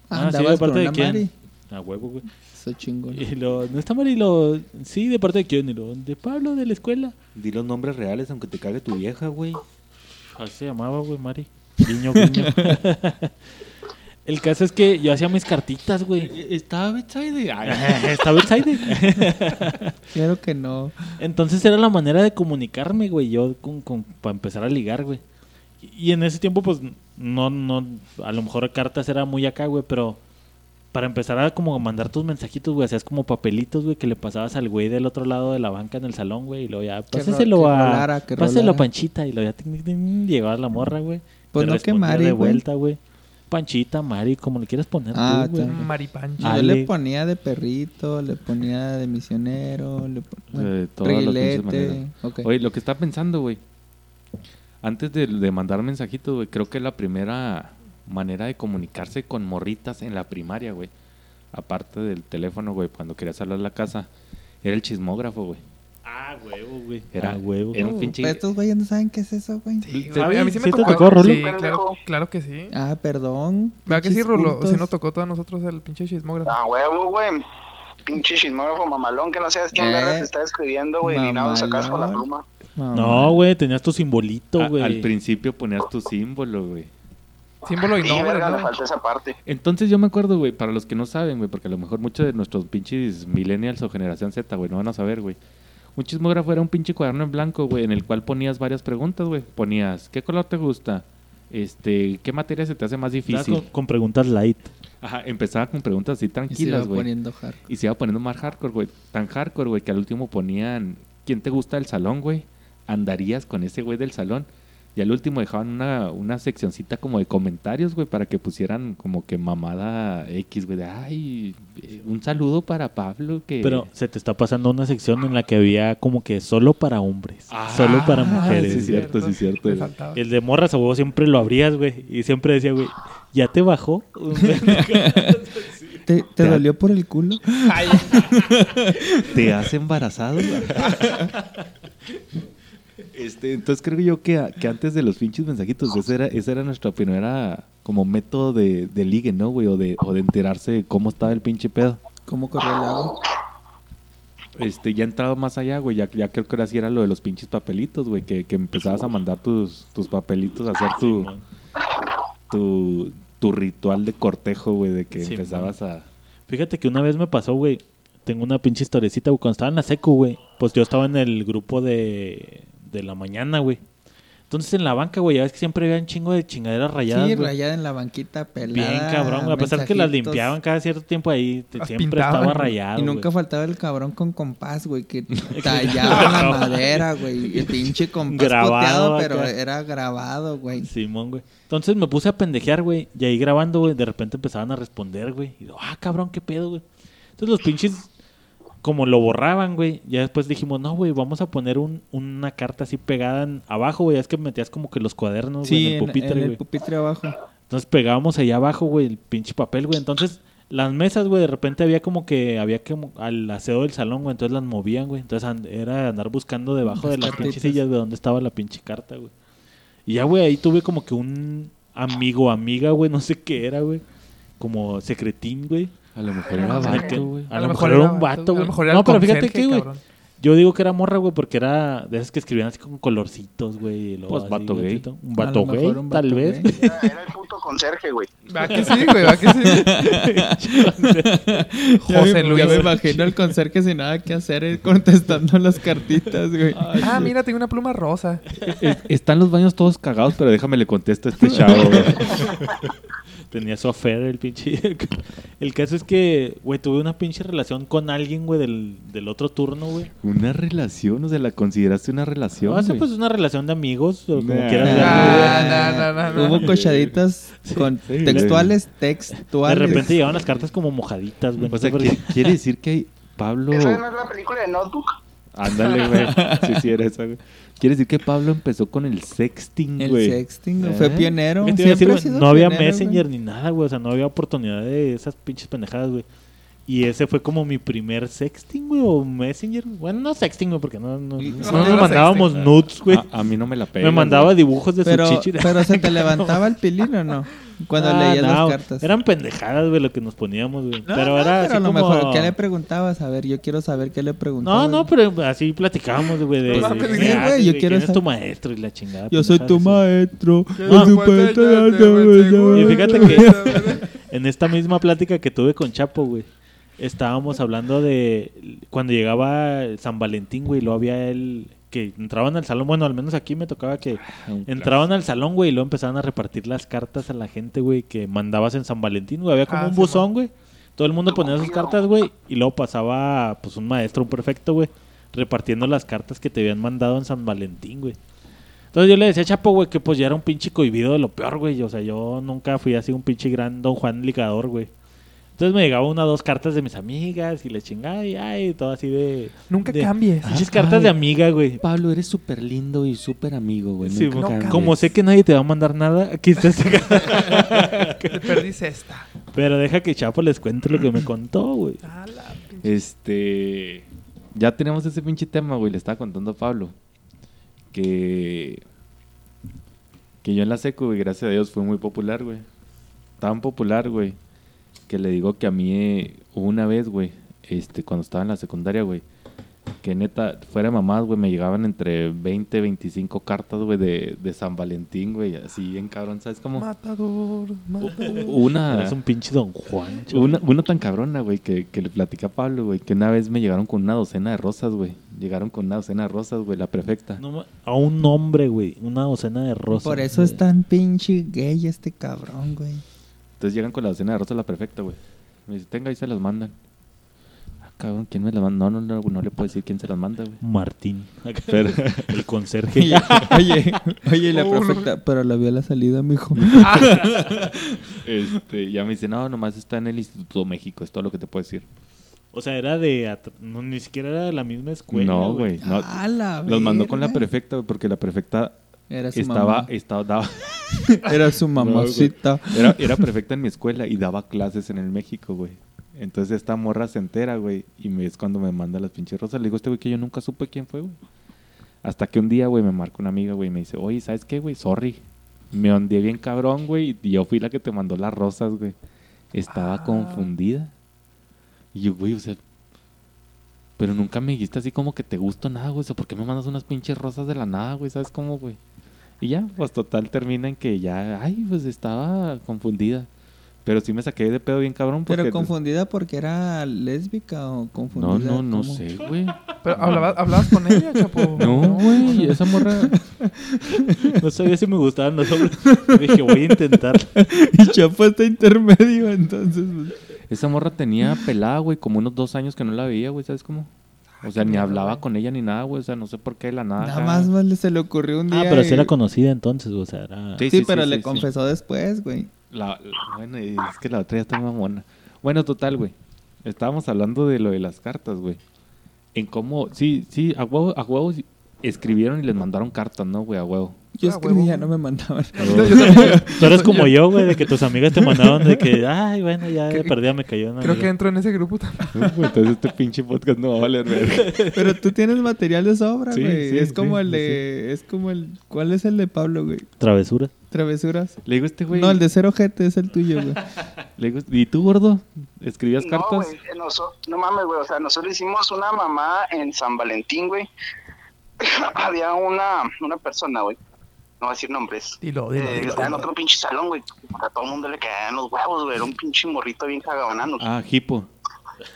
Ah, sí, ¿de con parte de quién? Mari. A huevo, güey. Eso chingón. Y lo, ¿no está Mari? Y lo, sí, ¿de parte de quién? Y lo, de Pablo, de la escuela. Di los nombres reales, aunque te cague tu vieja, güey. Así se llamaba, güey, Mari. Guiño, guiño. El caso es que yo hacía mis cartitas, güey. Estaba Betsaide. Estaba excited. Claro que no. Entonces era la manera de comunicarme, güey, yo con, con- para empezar a ligar, güey. Y, y en ese tiempo, pues, no, no, a lo mejor cartas era muy acá, güey, pero para empezar a como mandar tus mensajitos, güey, hacías como papelitos, güey, que le pasabas al güey del otro lado de la banca en el salón, güey, y luego ya, páseselo que a, rolara, páseselo a. Panchita, y luego ya, tin, tin, tin, llegaba la morra, güey. Pues te no que Mari, de vuelta, güey. Panchita, Mari, como le quieras poner Ah, tú, güey. está. Maripancho. Yo Ale. le ponía de perrito, le ponía de misionero, le ponía De todas las pinches maneras. reguilete. ok. Oye, lo que está pensando, güey. Antes de, de mandar mensajitos, güey, creo que la primera manera de comunicarse con morritas en la primaria, güey. Aparte del teléfono, güey, cuando querías hablar a la casa, era el chismógrafo, güey. Ah, huevo, güey. Era- ah, huevo. era un pinche- pero Estos güeyes no saben qué es eso, güey. Sí, a mí sí me ¿Sí te tocó. tocó, Rulo? Sí, claro, que sí. Ah, perdón. ¿Verdad que sí, Rulo? Sí nos tocó a todos nosotros el pinche chismógrafo. Ah, huevo, güey. Pinche chismógrafo mamalón que no sabes quién Eh, verga te está escribiendo, güey. Ni nada sacas con la pluma. No, No, güey, tenías tu simbolito, güey. al principio ponías tu símbolo, güey. Símbolo y Sí, nombre, verga, le ¿no? falta esa parte. Entonces yo me acuerdo, güey, para los que no saben, güey, porque a lo mejor muchos de nuestros pinches millennials o generación Z, güey, no van a saber, güey. Un chismógrafo era un pinche cuaderno en blanco, güey, en el cual ponías varias preguntas, güey. Ponías, ¿qué color te gusta? Este, ¿qué materia se te hace más difícil? con, con preguntas light. Ajá, empezaba con preguntas así Y se iba tranquilas, güey. poniendo hardcore. Y se iba poniendo más hardcore, güey. Tan hardcore, güey, que al último ponían, ¿quién te gusta del salón, güey? Andarías con ese güey del salón. Y al último dejaban una, una seccioncita como de comentarios, güey, para que pusieran como que mamada X, güey, de, ay, eh, un saludo para Pablo, que... Pero se te está pasando una sección en la que había como que solo para hombres, Ah, solo para sí, mujeres. es cierto, sí, cierto. Güey. faltaba. Y el de morras huevo siempre lo abrías, güey. Y siempre decía, güey, ¿ya te bajó? ¿Te, te dolió por el culo? ¿Te has embarazado? este, entonces creo yo que, antes de los pinches mensajitos, ese era, esa era nuestra primera como método de, de ligue, ¿no, güey? O de, o de enterarse de cómo estaba el pinche pedo. ¿Cómo corrió el agua? Este, ya entrado más allá, güey, ya, ya creo que ahora sí era lo de los pinches papelitos, güey, que, que empezabas a mandar tus, tus papelitos, a hacer tu, tu, tu ritual de cortejo, güey, de que Sí, empezabas a... Fíjate que una vez me pasó, güey. Tengo una pinche historiecita, güey. Cuando estaba en la secu, güey. Pues yo estaba en el grupo de, de la mañana, güey. Entonces en la banca, güey, ya ves que siempre había un chingo de chingaderas rayadas. Sí, güey. rayada en la banquita pelada. Bien cabrón, güey. A pesar que las limpiaban cada cierto tiempo ahí, te- siempre pintaban. estaba rayado. Y nunca güey. faltaba el cabrón con compás, güey, que tallaba la madera, güey. El pinche compás Grabado poteado, pero acá. era grabado, güey. Simón, güey. Entonces me puse a pendejear, güey. Y ahí grabando, güey, de repente empezaban a responder, güey. Y yo, ah, cabrón, qué pedo, güey. Entonces los pinches, como lo borraban, güey. Ya después dijimos, no, güey, vamos a poner un, una carta así pegada en- abajo, güey. Es que metías como que los cuadernos, güey, en el pupitre, en el güey. pupitre abajo. Entonces pegábamos allá abajo, güey, el pinche papel, güey. Entonces, las mesas, güey, de repente había como que había que al aseo del salón, güey, entonces las movían, güey. Entonces and- era andar buscando debajo de Las pinches sillas de donde estaba la pinche carta, güey. Y ya, güey, ahí tuve como que un amigo, amiga, güey, no sé qué era, güey. Como secretín, güey. A lo mejor era Ah, vato, güey. A lo mejor era un vato, A güey. lo mejor era No, pero fíjate que, güey. Yo digo que era morra, güey, porque era de esas que escribían así con colorcitos, güey. Pues, así, vato güey, gay. Un vato gay, un tal vez. gay. Era, era el puto conserje, güey. Va que sí, güey, va que sí. José Luis. ya me imagino el conserje sin nada que hacer eh, contestando las cartitas, güey. Ah, mira, tengo una pluma rosa. Es- Están los baños todos cagados, pero déjame le contesto a este chavo, güey. Tenía su affair el pinche. El caso es que, güey, tuve una pinche relación con alguien, güey, del, del otro turno, güey. Una relación, o sea, ¿la consideraste una relación, No, hace pues una relación de amigos, o como Nah. quieras Ah, verlo, no, no, no, no. Hubo cochaditas con sí, textuales, güey. textuales. De repente llevaban las cartas como mojaditas, güey. O sea, No sé ¿qui- por qué. quiere decir que Pablo... ¿Esa no es la película de Notebook? Ándale, güey. Sí, sí, era esa, güey. Quiere decir que Pablo empezó con el sexting, El güey. sexting güey, fue ¿Eh? pionero. No había pionero, Messenger güey. ni nada, güey. O sea, no había oportunidad de esas pinches pendejadas, güey. Y ese fue como mi primer sexting, güey, o Messenger. Bueno, no sexting, güey, porque no, no, no no nos mandábamos sexting. nudes, güey. A, a mí no me la pega. Me mandaba dibujos de Pero, su chichi. pero se te levantaba el pilín o no? Cuando Ah, leías no, las cartas. Eran pendejadas, güey, lo que nos poníamos, güey. No, pero no, era pero así a lo como... mejor, ¿qué le preguntabas? A ver, yo quiero saber qué le preguntabas. No, no, pero así platicábamos, güey, de... No de- sí, ah, güey, yo de quiero quién es tu saber. maestro y la chingada. Yo soy tu así. maestro. No. yo soy maestro. Y fíjate que en esta misma plática que tuve con Chapo, güey, estábamos hablando de cuando llegaba San Valentín, güey, lo había él que entraban al salón, bueno, al menos aquí me tocaba que entraban al salón, güey, y luego empezaban a repartir las cartas a la gente, güey, que mandabas en San Valentín, güey, había como Ah, un buzón, güey. Todo el mundo ponía sus cartas, güey, y luego pasaba pues un maestro, un perfecto, güey, repartiendo las cartas que te habían mandado en San Valentín, güey. Entonces yo le decía a Chapo, güey, que pues ya era un pinche cohibido de lo peor, güey. O sea, yo nunca fui así un pinche gran Don Juan ligador, güey. Entonces me llegaba una o dos cartas de mis amigas y le chingaba y ay, todo así de... Nunca de- cambies. Pinches cartas de amiga, güey. Pablo, eres súper lindo y súper amigo, güey. Sí, Nunca no cambies. como sé que nadie te va a mandar nada, aquí está esta carta. Te perdiste esta. Pero deja que Chapo les cuente lo que me contó, güey. La Este. Ya tenemos ese pinche tema, güey. Le estaba contando a Pablo. Que. Que yo en la secu, güey, gracias a Dios, fue muy popular, güey. Tan popular, güey. Que le digo que a mí eh, una vez, güey. Este, cuando estaba en la secundaria, güey. Que neta, fuera de mamás, güey, me llegaban entre 20, 25 cartas, güey, de, de San Valentín, güey. Así en cabrón, ¿sabes cómo? Matador, matador. Una. Eres un pinche Don Juan. Una, una tan cabrona, güey, que, que le platicé a Pablo, güey, que una vez me llegaron con una docena de rosas, güey. Llegaron con una docena de rosas, güey, la perfecta. No ma- a un hombre, güey. Una docena de rosas. Por eso es tan pinche gay este cabrón, güey. Entonces llegan con la docena de rosas, la perfecta, güey. Me dice, tenga, ahí se las mandan. Ah, cabrón, ¿quién me las manda? No, no, no, no le puedo decir quién se las manda, güey. Martín. Pero, El conserje. Oye, oye, oye, la perfecta, pero la vio a la salida, mijo. este, ya me dice, no, nomás está en el Instituto México, es todo lo que te puedo decir. O sea, era de... No, ni siquiera era de la misma escuela, no, güey. No, A la los mandó con la verga. perfecta, güey, porque la perfecta Era su estaba, mamá. estaba, daba, Era su mamacita. Era, era perfecta en mi escuela y daba clases en el México, güey. Entonces esta morra se entera, güey, y me, es cuando me manda las pinches rosas. Le digo a este güey que yo nunca supe quién fue, güey. Hasta que un día, güey, me marca una amiga, güey, y me dice, oye, ¿sabes qué, güey? Sorry. Me ondeé bien cabrón, güey, y yo fui la que te mandó las rosas, güey. Estaba Ah. confundida. Y yo, güey, o sea... Pero nunca me dijiste así como que te gusto nada, güey. O sea, ¿por qué me mandas unas pinches rosas de la nada, güey? ¿Sabes cómo, güey? Y ya, pues total termina en que ya, ay, pues estaba confundida. Pero sí me saqué de pedo bien cabrón porque... Pero confundida porque era lésbica o No, confundida. no, no ¿cómo? sé, güey. Pero ¿hablabas, hablabas con ella, chapo. No, güey, esa morra... No sabía si me gustaban los hombres. Dije, voy a intentar. Y Chapo está intermedio, entonces. pues, Esa morra tenía pelada, güey, como unos dos años que no la veía, güey, ¿sabes cómo? O sea, ni hablaba con ella ni nada, güey. O sea, no sé por qué de la nada. Nada más vale, se le ocurrió un día. Ah, pero y- sí era conocida entonces, o sea, era... Sí, Sí, pero le sí. confesó después, güey. La, la- bueno, y es que la otra ya está mamona. Bueno, total, güey. Estábamos hablando de lo de las cartas, güey. En cómo, sí, sí, a huevo, a huevo sí, escribieron y les mandaron cartas, ¿no, güey? A huevo. Yo Ah, escribía, huevo. no me mandaban. Yo también- Tú eres como yo, güey, de que tus amigas te mandaban de que, ay, bueno, ya de perdida me cayó una Creo que amiga". entro en ese grupo también. Uf, güey, Entonces este pinche podcast no va a valer verga. Pero tú tienes material de sobra, Sí, güey. sí, es como sí, el de. Es como el. ¿Cuál es el de Pablo, güey? Travesura. Travesuras. Le digo este güey. No, el de cero gente es el tuyo, güey. le digo, ¿y tú, gordo? ¿Escribías No, cartas? güey, eh, noso- no mames, güey. O sea, nosotros hicimos una mamá en San Valentín, güey. Había una, una persona, güey. No voy a decir nombres. Dilo, eh, dilo, que dilo, estaba en otro pinche salón, güey. A todo el mundo le caían los huevos, güey. Era un pinche morrito bien cagabanano. Ah, hipo.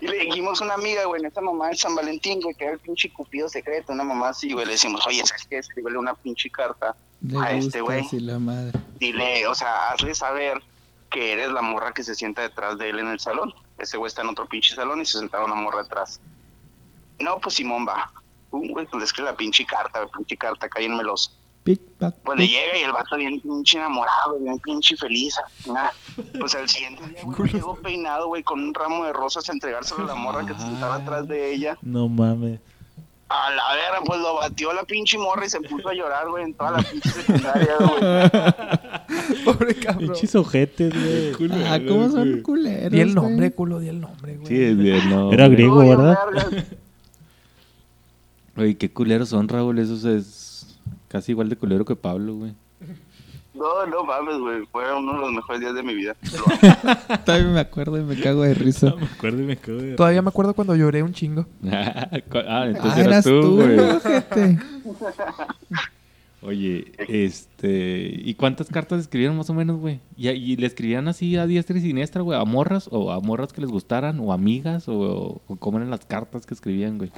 y le dijimos a una amiga, güey, en esta mamá de San Valentín, güey, que era el pinche cupido secreto. Una mamá así, güey. Le decimos, oye, ¿sabes qué? Escríbele una pinche carta Le a este, güey. dile, o sea, hazle saber que eres la morra que se sienta detrás de él en el salón. Ese güey está en otro pinche salón y se sentaba una morra atrás. No, pues Simón va. Pum, güey, pues le escribe la pinche carta, la pinche carta melosa. Pic, pac, Pues le llega y el vato bien pinche enamorado, bien pinche feliz. ah. Pues al siguiente día, güey, llegó peinado, güey, con un ramo de rosas a entregárselo a la morra que se sentaba atrás de ella. No mames. A la verga, pues lo batió la pinche morra y se puso a llorar, güey, en toda la pinche secundaria, güey. Pobre cabrón. Pinches ojetes, güey. Ah, ¿cómo son culeros? Di el nombre, culo, di el nombre, güey. Sí, es bien, no. Era griego, Oye, ¿verdad? Oye, qué culeros son, Raúl. Esos es casi igual de culero que Pablo, güey. No, no mames, güey. Fue uno de los mejores días de mi vida. Todavía me acuerdo y me cago de risa. Me acuerdo y me cago de- Todavía me acuerdo cuando lloré un chingo. ah, entonces Ah, eras eras tú, güey. Oye, este... ¿Y cuántas cartas escribieron más o menos, güey? ¿Y, y le escribían así a diestra y siniestra, güey? ¿A morras? ¿O a morras que les gustaran? ¿O amigas? ¿O, o cómo eran las cartas que escribían, güey?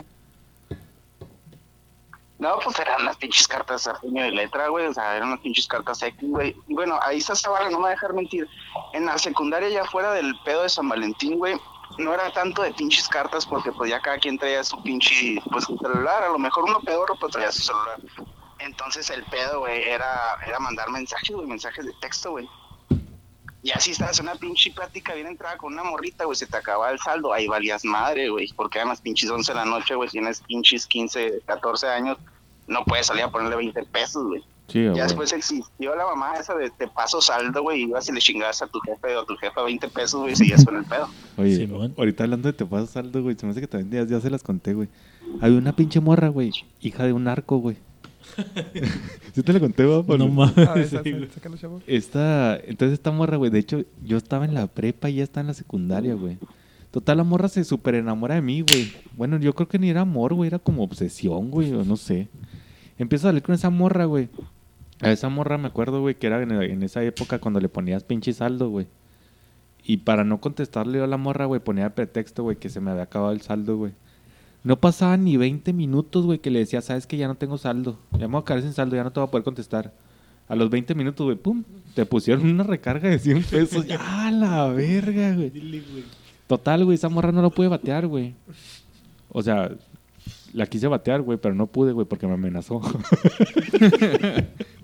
No, pues eran unas pinches cartas a puño de letra, güey. O sea, eran unas pinches cartas X, güey. Bueno, ahí está barra, no me va a dejar mentir. En la secundaria, ya fuera del pedo de San Valentín, güey, no era tanto de pinches cartas porque pues ya cada quien traía su pinche, pues su celular. A lo mejor uno pedorro, pues traía su celular. Entonces el pedo, güey, era, era mandar mensajes, güey, mensajes de texto, güey. Y así estás en una pinche plática bien entrada con una morrita, güey, se te acababa el saldo, ahí valías madre, güey, porque eran las pinches 11 de la noche, güey, tienes pinches 15, 14 años, no puedes salir a ponerle 20 pesos, güey. Sí, Ya después existió la mamá esa de te paso saldo, güey, ibas y le chingabas a tu jefe o a tu jefa 20 pesos, güey, y seguías con el pedo. Oye, Simón. ahorita hablando de te pasas saldo, güey, se me hace que también ya, ya se las conté, güey. Había una pinche morra, güey, hija de un narco, güey. ¿Sí te la conté, güey? No mames. A ver, sí. Esta, entonces esta morra, güey, de hecho, yo estaba en la prepa y ella está en la secundaria, güey. Total, la morra se súper enamora de mí, güey. Bueno, yo creo que ni era amor, güey, era como obsesión, güey, o no sé. Empiezo a salir con esa morra, güey. A esa morra me acuerdo, güey, que era en, en esa época cuando le ponías pinche saldo, güey. Y para no contestarle yo a la morra, güey, ponía pretexto, güey, que se me había acabado el saldo, güey. No pasaba ni 20 minutos, güey, que le decía, sabes que ya no tengo saldo. Ya me voy a quedar sin saldo, ya no te voy a poder contestar. A los 20 minutos, güey, pum, te pusieron una recarga de 100 pesos. ¡Ah, la verga, güey! Total, güey, esa morra no lo pude batear, güey. O sea, la quise batear, güey, pero no pude, güey, porque me amenazó.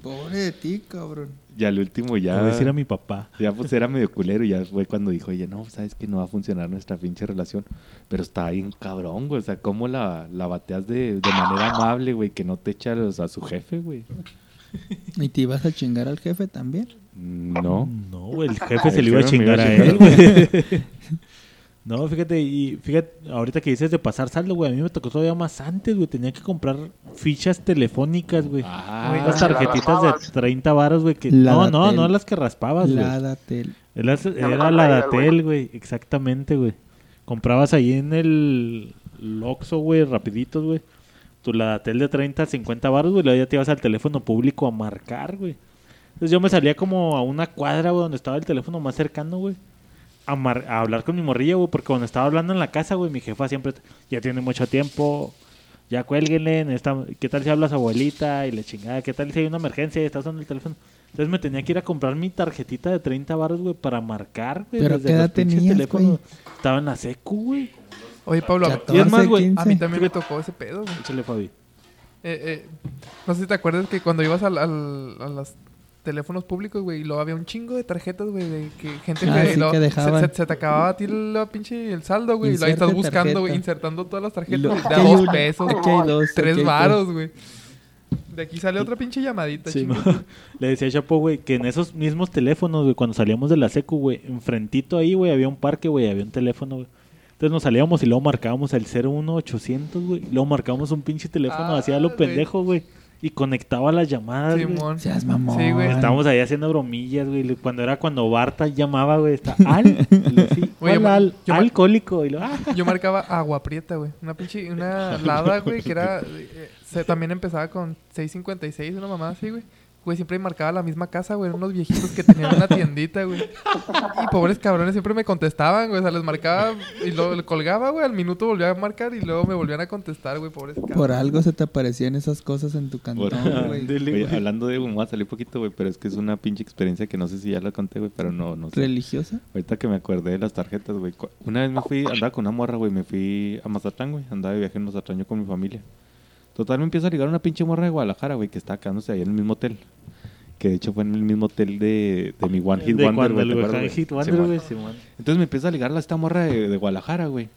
Pobre de ti, cabrón. y al último ya... a decir a mi papá. Ya pues era medio culero y ya fue cuando dijo, oye, no, sabes que no va a funcionar nuestra pinche relación. Pero está bien cabrón, güey. O sea, ¿cómo la, la bateas de, de manera amable, güey? Que no te echa los- a su jefe, güey. ¿Y te ibas a chingar al jefe también? No. No, güey, el jefe se le iba a chingar a él, güey. No, fíjate, y fíjate, ahorita que dices de pasar saldo, güey, a mí me tocó todavía más antes, güey. Tenía que comprar fichas telefónicas, güey. Ah, Las las tarjetitas de raspabas. 30 varos, güey. Que... La No, no, Datel. no las que raspabas, güey. La Datel. Era, era la. Datel, güey. Exactamente, güey. Comprabas ahí en el Oxxo, güey, rapiditos, güey. Tu la Datel de 30 a 50 baros, güey. Luego ya te ibas al teléfono público a marcar, güey. Entonces yo me salía como a una cuadra, güey, donde estaba el teléfono más cercano, güey. A, mar- a hablar con mi morrilla, güey, porque cuando estaba hablando en la casa, güey, mi jefa siempre, ya tiene mucho tiempo, ya cuélguenle, necesita- ¿qué tal si habla su abuelita? Y le chingada, ¿qué tal si hay una emergencia y está usando el teléfono? Entonces me tenía que ir a comprar mi tarjetita de 30 baros, güey, para marcar, güey. ¿Pero desde qué edad los pinches tenías, teléfonos. güey? Estaba en la secu, güey. Oye, Pablo, a- 14, Y es más, güey, 15. a mí también me tocó ese pedo, güey. Échale, Fabi. Eh, eh, no sé si te acuerdas que cuando ibas al, al- a los teléfonos públicos, güey, y luego había un chingo de tarjetas, güey, de que gente Ah, que, sí dejaban. Se, se te acababa a ti la pinche el saldo, güey, y ahí estás buscando, güey, insertando todas las tarjetas, lo- güey, de a dos pesos, dos, tres hay varos, güey. De aquí sale otra pinche llamadita, Sí, Le decía a Chapo, güey, que en esos mismos teléfonos, güey, cuando salíamos de la secu, güey, enfrentito ahí, güey, había un parque, güey, había un teléfono, güey. Entonces nos salíamos y luego marcábamos el 01800, güey. y Luego marcábamos un pinche teléfono Ah, hacía lo güey. pendejo, güey. Y conectaba las llamadas. Simón. Seas mamón. Sí, güey. Estábamos ahí haciendo bromillas, güey. Cuando era cuando Barta llamaba, güey, está al, sí, hola, al- yo alcohólico. Y lo, ah, Yo marcaba agua prieta, güey. Una pinche, una lada, güey, que era... eh, se, también empezaba con 6.56, una mamá así, güey. Güey, siempre marcaba la misma casa, güey. Eran unos viejitos que tenían una tiendita, güey. Y pobres cabrones siempre me contestaban, güey. O sea, les marcaba y luego le colgaba, güey. Al minuto volvía a marcar y luego me volvían a contestar, güey. Pobres cabrones. Por algo se te aparecían esas cosas en tu Por- cantón, güey. Oye, hablando de, me voy a salir poquito, güey, pero es que es una pinche experiencia que no sé si ya la conté, güey, pero no, no sé. ¿Religiosa? Ahorita que me acordé de las tarjetas, güey. Una vez me fui, andaba con una morra, güey, me fui a Mazatlán, güey. Andaba de viaje en Mazatlán yo con mi familia. Total, me empieza a ligar una pinche morra de Guadalajara, güey, que estaba quedándose ahí en el mismo hotel. Que de hecho fue en el mismo hotel de, de mi One Hit de Wonder, cuando güey. Entonces me empieza a ligar a esta morra de, de Guadalajara, güey.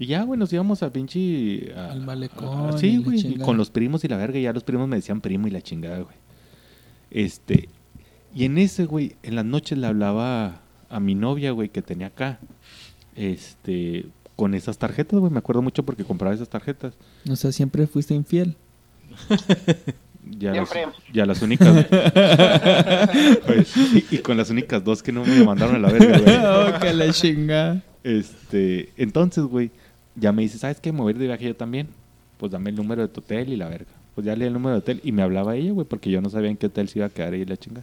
Y ya, güey, nos íbamos a pinche... a- Al malecón a- sí, güey, con los primos y la verga. Y ya los primos me decían primo y la chingada, güey. Este... Y en ese, güey, en las noches le hablaba a mi novia, güey, que tenía acá. Este... Con esas tarjetas, güey. Me acuerdo mucho porque compraba esas tarjetas. O sea, siempre fuiste infiel. Ya las, Siempre. ya las únicas. Güey, y, y con las únicas dos que no me mandaron a la verga, güey. oh, que la chingada. Este, entonces, güey, ya me dice, ¿sabes qué? Me voy a ir de viaje yo también. Pues dame el número de tu hotel y la verga. Pues ya leí el número de hotel y me hablaba ella, güey, porque yo no sabía en qué hotel se iba a quedar ella y la chinga.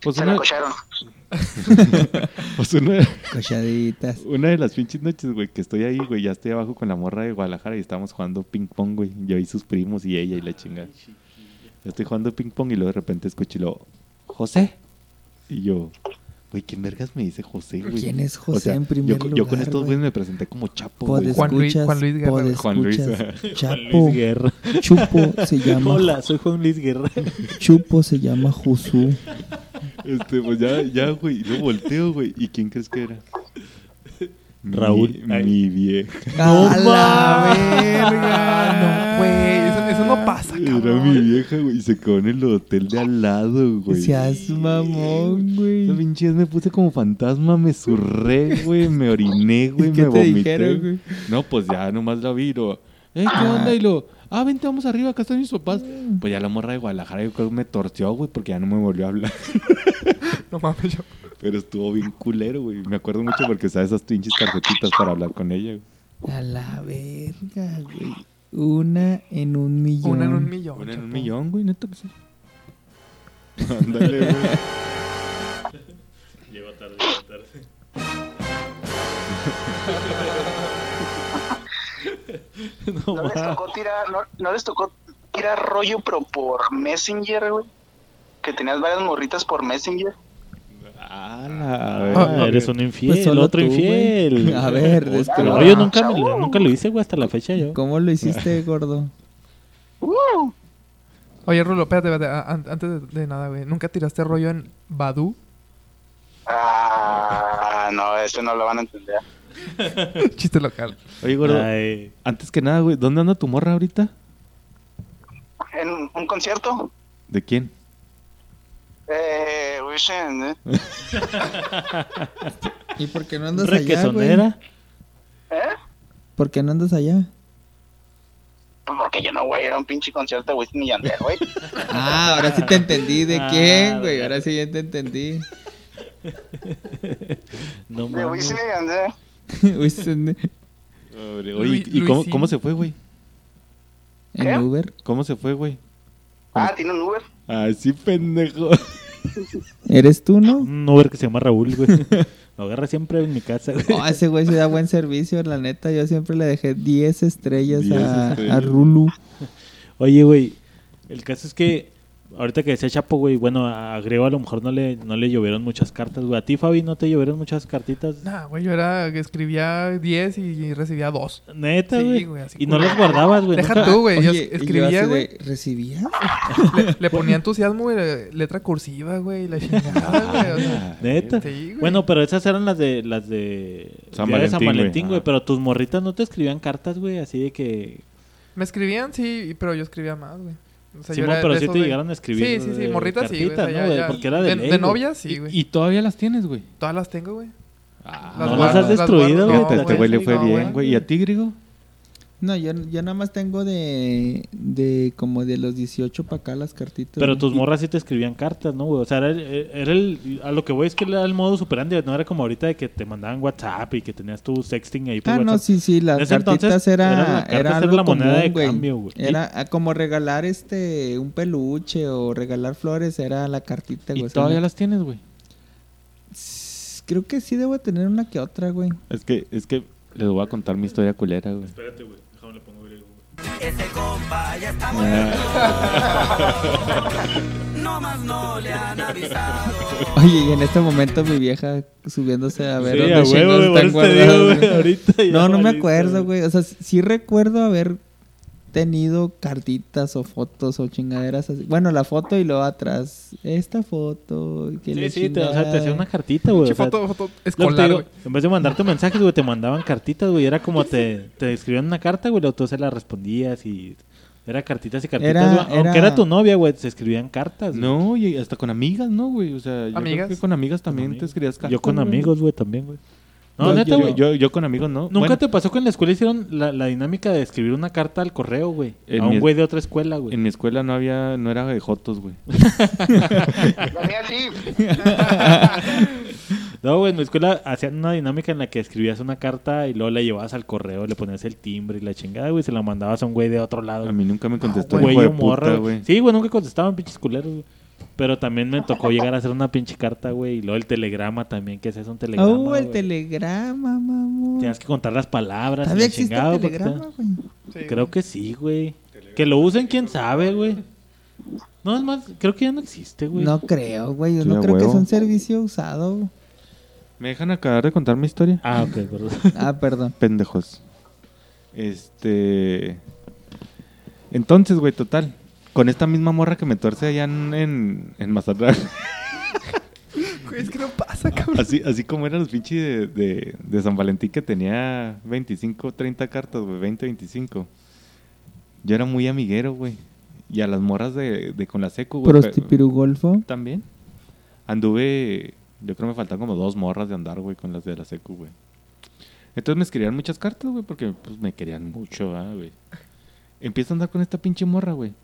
Pues Se la una, cocharon. pues una, Cochaditas. una de las pinches noches, güey, que estoy ahí, güey, ya estoy abajo con la morra de Guadalajara y estábamos jugando ping pong, güey. Yo y sus primos y ella y la chinga. Yo estoy jugando ping pong y luego de repente escucho y luego, José. Y yo, güey, ¿quién vergas me dice José, güey? ¿Quién es José O sea, en primer yo, lugar? yo con estos güey? güeyes me presenté como Chapo, güey. Juan Luis- Juan Luis Guerra. Juan Luis. Juan Chapo, Luis Guerra. Chupo se llama, Hola, soy Juan Luis Guerra. Chupo se llama Jusú. Este, pues ya, ya, güey. Y luego volteo, güey. ¿Y quién crees que era? Raúl. Mi, vieja. ¡A la Ah, no, güey. Eso, eso no pasa, Era cabrón. mi vieja, güey. Y se quedó en el hotel de al lado, güey. Seas mamón, güey. pinche vez me puse como fantasma, me zurré, güey, me oriné, güey, ¿Qué me te vomité. dijeron, güey? No, pues ya nomás la vi y lo, eh, ¿qué onda? Y lo, ah, vente, vamos arriba, acá están mis papás. Pues ya la morra de Guadalajara yo creo que me torció, güey, porque ya no me volvió a hablar. No mames, yo. Pero estuvo bien culero, güey. Me acuerdo mucho porque usaba esas pinches tarjetitas para hablar con ella, güey. A la verga, güey. Una en un millón. Una en un millón. Una en un millón, güey, neta que sí. Ándale, güey. Llego tarde, llego tarde. no, ¿No les tocó tirar, no, no les tocó tirar rollo, pero por Messenger, güey? Que tenías varias morritas por Messenger. Ah, Ah, eres un infiel, Pues solo otro tú, güey. infiel. A ver, No, describe. yo nunca, me nunca lo hice, güey, hasta la fecha yo. ¿Cómo lo hiciste, gordo? ¡Uh! Oye, Rulo, espérate, espérate. Antes de, de nada, güey. ¿Nunca tiraste rollo en Badu? Ah, no, ese no lo van a entender. Chiste local. Oye, gordo, Ay, antes que nada, güey, ¿dónde anda tu morra ahorita? En un concierto, ¿De quién? eh, Wishen, ¿eh? ¿Y por qué no andas allá, güey? requesonera. ¿Eh? ¿Por qué no andas allá? Pues porque yo no voy a ir a un pinche concierto de Wisin y Yandel, güey. Ah, ahora sí te entendí. ¿De Ah, quién, güey? güey. Ahora sí ya te entendí. No De mames. Wisin y Yandel. Se- en Oye, ¿y cómo, cómo se fue, güey? ¿Qué? Uber. ¿Cómo se fue, güey? Ah, tiene un Uber. Ah, sí, pendejo. ¿Eres tú, no? Un Uber que se llama Raúl, güey. Lo agarra siempre en mi casa, güey. Oh, ese güey sí da buen servicio, la neta. Yo siempre le dejé 10 estrellas 10 a, estrellas. a Rulu. Oye, güey, el caso es que ahorita que decía Chapo, güey, bueno, a Grego a lo mejor no le, no le llovieron muchas cartas, güey. ¿A ti, Fabi, no te llovieron muchas cartitas? Nah, güey, yo era que escribía 10 y recibía 2. Neta, Sí, güey. así y no las guardabas, güey. Deja nunca- tú, güey. Yo Oye, y yo escribía, güey. ¿Recibía? Le, le ponía entusiasmo, güey, le- letra cursiva, güey, y la chingada, güey. O sea, Neta. sí, güey. Bueno, pero esas eran las de las de San día de San Valentín, güey. Pero tus morritas no te escribían cartas, güey, así de que. Me escribían, sí, pero yo escribía más, güey. O sea, era pero sí te de- llegaron a escribir. Sí, sí, sí, eh, morritas sí, güey. o sea, ¿no, ya- Porque era de, de, ley, de novias, sí, güey. ¿Y todavía las tienes, güey? Todas las tengo, güey. Ah, Las no guardo- las has destruido, güey, no, este güey le fue no, bien, güey. ¿Y a ti, Grigo? No, yo, yo nada más tengo de, de como de los 18 para acá las cartitas. Pero tus morras sí te escribían cartas, ¿no, güey? O sea, era, el- era el. A lo que voy es que era el modo superandi, no era como ahorita de que te mandaban WhatsApp y que tenías tu sexting ahí por Ah, no, WhatsApp. sí, sí, las En ese cartitas entonces, era, cartas, era era algo la moneda común, de güey. cambio, güey. Era como regalar este un peluche o regalar flores, era la cartita, güey. ¿Y todavía no- las tienes, güey? Creo que sí debo tener una que otra, güey. Es que, es que les voy a contar mi historia culera, güey. Espérate, güey. Déjame le pongo griego, güey. Ese compa ya está No más no le han avisado. Oye, y en este momento mi vieja subiéndose a ver Sí, dónde a huevo, están digo, guardados, güey, güey. ahorita ya No, no me acuerdo, güey. O sea, sí recuerdo haber tenido cartitas o fotos o chingaderas así. Bueno, la foto y luego atrás. Esta foto. Que Sí, sí, te, o sea, te chingada. hacía una cartita, güey. O sea, foto, foto escolar, digo, en vez de mandarte mensajes, güey, te mandaban cartitas, güey. Era como te, te escribían una carta, güey, luego tú se la respondías y... Era cartitas y cartitas, Era- güey. Aunque era- era tu novia, güey, se escribían cartas. güey. No, y hasta con amigas, ¿no, güey? O sea, yo creo ¿Amigas? que con amigas también te escribías cartas. Yo con güey. amigos, güey, también, güey. No, neta, yo- güey. Yo, yo con amigos no. ¿Nunca Bueno, te pasó que en la escuela hicieron la, la dinámica de escribir una carta al correo, güey? En A un güey de otra escuela, güey. En mi escuela no había, no era de jotos, güey. La mía sí. No, güey, en mi escuela hacían una dinámica en la que escribías una carta y luego la llevabas al correo, le ponías el timbre y la chingada, güey, se la mandabas a un güey de otro lado. A mí nunca me contestó güey hijo de o morra, puta, güey. güey. Sí, güey, nunca contestaban pinches culeros, güey. Pero también me tocó llegar a hacer una pinche carta, güey, y luego el telegrama también, que haces un telegrama. Oh, el telegrama, mamón. Tienes que contar las palabras. ¿Todavía existe el telegrama, güey? Sí, Creo que sí, güey. Que lo usen, quién sabe, güey. No, es más, creo que ya no existe, güey. No creo, güey. Yo Sí, no creo que sea un servicio usado. ¿Me dejan acabar de contar mi historia? Ah, ok, perdón. Ah, perdón. Pendejos. Este. Entonces, güey, total. Con esta misma morra que me tuerce allá en, en, en Mazatlán. Güey, es que no pasa, cabrón. Así, así como eran los pinches de, de, de San Valentín que tenía 25, 30 cartas, güey, 20, 25. Yo era muy amiguero, güey. Y a las morras de, de con la seco, güey. Prostipirugolfo. También. Anduve, yo creo que me faltan como dos morras de andar, güey, con las de la secu, güey. Entonces me escribían muchas cartas, güey, porque pues me querían mucho, ah, güey. Empiezo a andar con esta pinche morra, güey.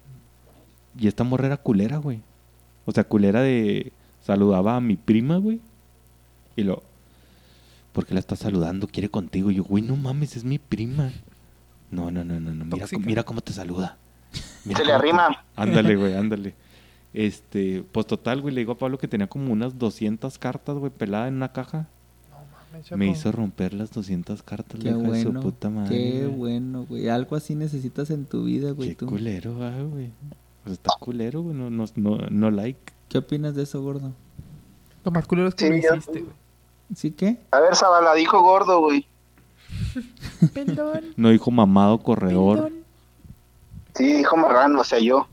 Y esta morra era culera, güey. O sea, culera de... Saludaba a mi prima, güey. Y lo... ¿Por qué la estás saludando? Quiere contigo. Y yo, güey, no mames, es mi prima. No, no, no, no, no. Mira, mira cómo te saluda. Mira Se le te- arrima. Ándale, güey, ándale. Este, pues total, güey, le digo a Pablo que tenía como unas 200 cartas, güey, pelada en una caja. Me hizo romper las 200 cartas, Qué la hija de su bueno. puta madre. Qué güey. bueno, güey. Algo así necesitas en tu vida, güey. Qué tú. culero, ah, güey. Pues está culero, güey, no, no, no, no like. ¿Qué opinas de eso, gordo? Lo más culero es que Sí, lo hiciste, güey. ¿Sí qué? A ver, Zabala, dijo gordo, güey. Perdón, No dijo mamado corredor. perdón. Sí, dijo marrano, o sea, yo.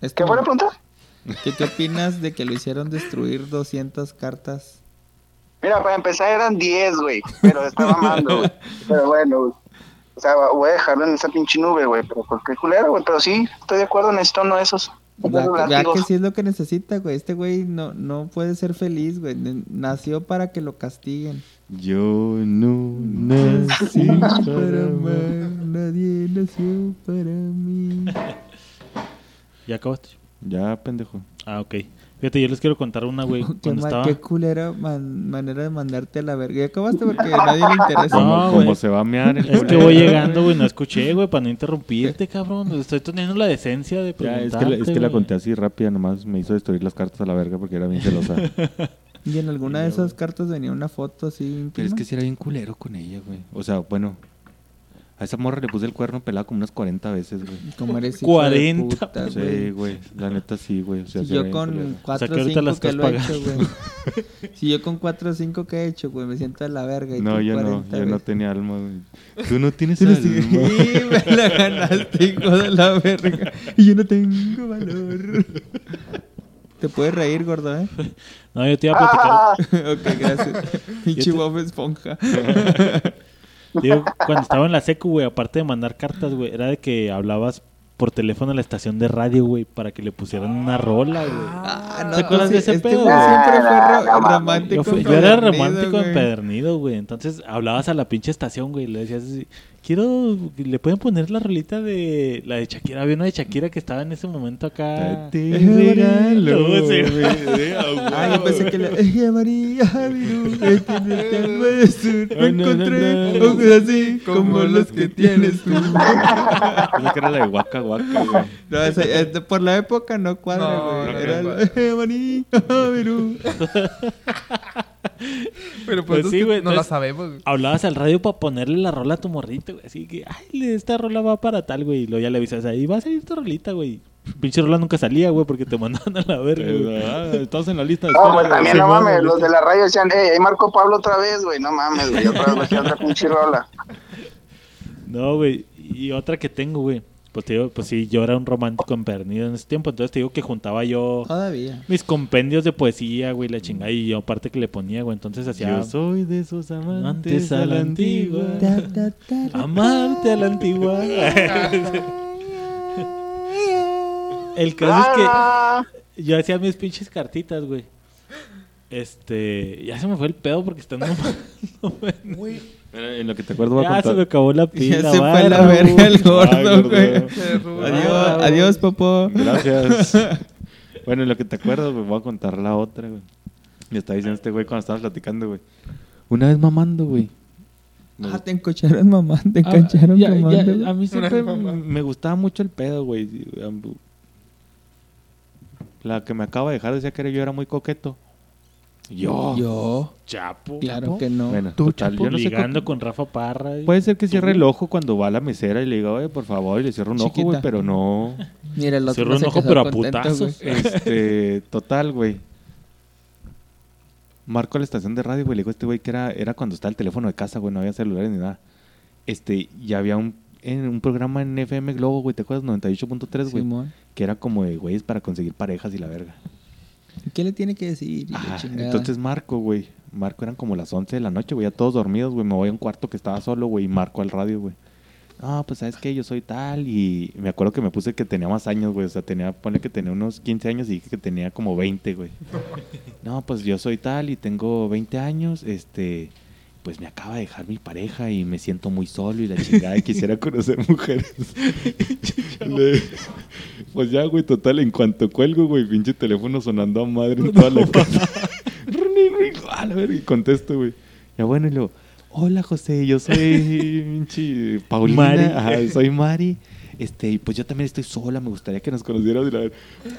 Es ¿Qué la pregunta? ¿Qué, qué opinas de que lo hicieron destruir 200 cartas? Mira, para empezar eran 10, güey. Pero estaba mamando, güey. Pero bueno, güey. O sea, voy a dejarlo en esa pinche nube, güey. Pero por qué culero, güey. Pero sí, estoy de acuerdo, necesito uno de esos. Vea que sí es lo que necesita, güey. Este güey no, no puede ser feliz, güey. Nació para que lo castiguen. Yo no nací para amar, nadie nació para mí. ¿Ya acabaste? Ya, pendejo. Ah, ok. Fíjate, yo les quiero contar una, güey. Qué, ma- estaba... qué culera man- manera de mandarte a la verga. Ya acabaste porque a nadie le interesa. No, como se va a mear el Es que voy llegando, güey, no escuché, güey, para no interrumpirte, cabrón. Estoy teniendo la decencia de Ya, preguntarte, es que, la- es que la güey. conté así rápida, nomás me hizo destruir las cartas a la verga porque era bien celosa. Y en alguna de esas cartas venía una foto así íntima. Pero es que sí era bien culero con ella, güey. O sea, bueno, a esa morra le puse el cuerno pelado como unas 40 veces, güey. Como eres hijo 40, de puta, Sí, güey. güey, la neta sí, güey. O sea, Si sí yo con culero. 4 que o ahorita la 5 que lo he hecho, güey. Si yo con 4 o 5 que he hecho, güey, me siento de la verga. Y No, tú yo no, 40, yo no tenía alma, güey. Tú no tienes Sí, alma. me la ganaste, hijo de la verga. Y yo no tengo valor. Te puedes reír, gordo, ¿eh? No, yo te iba a platicar. ok, gracias. Pinche Bob Esponja. Digo, cuando estaba en la secu, güey, aparte de mandar cartas, güey, era de que hablabas por teléfono a la estación de radio, güey, para que le pusieran una rola, güey. Ah, ¿Te acuerdas de ese este pedo, güey siempre fue No, romántico. Yo, fui- yo era romántico güey. empedernido, güey. Entonces hablabas a la pinche estación, güey. y Le decías, así, quiero, le pueden poner la rolita de la de Shakira. Había una de Shakira que estaba en ese momento acá. Te regalo, Sí. Ah, yo pensé que la... Ella María no, Encontré no. ojos así como los que tienes tú. Pensé que era la de Waka Waka, güey. No, esa- este, por la época no cuadra, No, güey. no Era la Ella María Virú. Pero Pues pues, es sí, güey, no la sabemos. güey. Hablabas al radio para ponerle la rola a tu morrito, güey. Así que, ay, esta rola va para tal, güey. Y luego ya le avisas ahí, va a salir tu rolita, güey. Pinche rola nunca salía, güey, porque te mandaban a la verga, güey. Ah, estás en la lista de No, espera, pues también Sí, no mames, mames, los de la radio decían, eh, ahí marcó Pablo otra vez, güey, no mames, güey, otra vez otra pinche rola. No, güey. Y otra que tengo, güey. Pues te digo, pues sí, yo era un romántico empedernido en ese tiempo. Entonces te digo que juntaba yo Todavía. mis compendios de poesía, güey, la chingada. Y yo aparte que le ponía, güey. Entonces hacía Yo soy de esos amantes Antes a la antigua. Amarte a la antigua. El caso es que Ah, yo hacía mis pinches cartitas, güey. Este, ya se me fue el pedo porque están Mira, En lo que te acuerdo voy a Ya se me acabó la Ya pila. se fue la verga el Ay, gordo, gordo. güey. Se arrugó. Adiós, adiós, papá. Gracias. bueno, en lo que te acuerdas, güey, voy a contar la otra, güey. Me estaba diciendo este güey cuando estabas platicando, güey. Una vez mamando, güey. Me Ah, te encocharon, mamá. Te Ah, encocharon, ya- mamá. ya, a mí siempre mamá. me gustaba mucho el pedo, güey. La que me acaba de dejar decía que yo era muy coqueto. Yo. Yo, Chapo. claro que no. Bueno, Tú, total, Chapo, yo no sé ligando cómo- con Rafa Parra. y- Puede ser que cierre el ojo cuando va a la mesera y le diga, oye, por favor, y le cierro un ojo, güey, pero no. Mira, el otro Cerró no un ojo, pero a putazos. Este, total, güey. Marco a la estación de radio, güey. Le digo a este güey que era, era cuando estaba el teléfono de casa, güey. No había celulares ni nada. Este, y había un, en un programa en FM Globo, güey. ¿Te acuerdas? 98.3, güey. Que era como de güeyes para conseguir parejas y la verga. ¿Qué le tiene que decir? Chingada. entonces Marco, güey. Marco eran como las 11 de la noche, güey. Ya todos dormidos, güey. Me voy a un cuarto que estaba solo, güey. Y Marco al radio, güey. No, pues sabes que yo soy tal. Y me acuerdo que me puse que tenía más años, güey. O sea, tenía, pone que tenía unos 15 años y dije que tenía como 20, güey. No, pues yo soy tal y tengo 20 años. Este, pues me acaba de dejar mi pareja y me siento muy solo y la chingada y quisiera conocer mujeres. Le- pues ya, güey, total, en cuanto cuelgo, güey, pinche teléfono sonando a madre en toda la casa. A la verga, y contesto, güey. Ya bueno, y luego, hola José, yo soy pinche Paulina, Mari. ajá, soy Mari. Este, y pues yo también estoy sola, me gustaría que nos conocieras. Y la-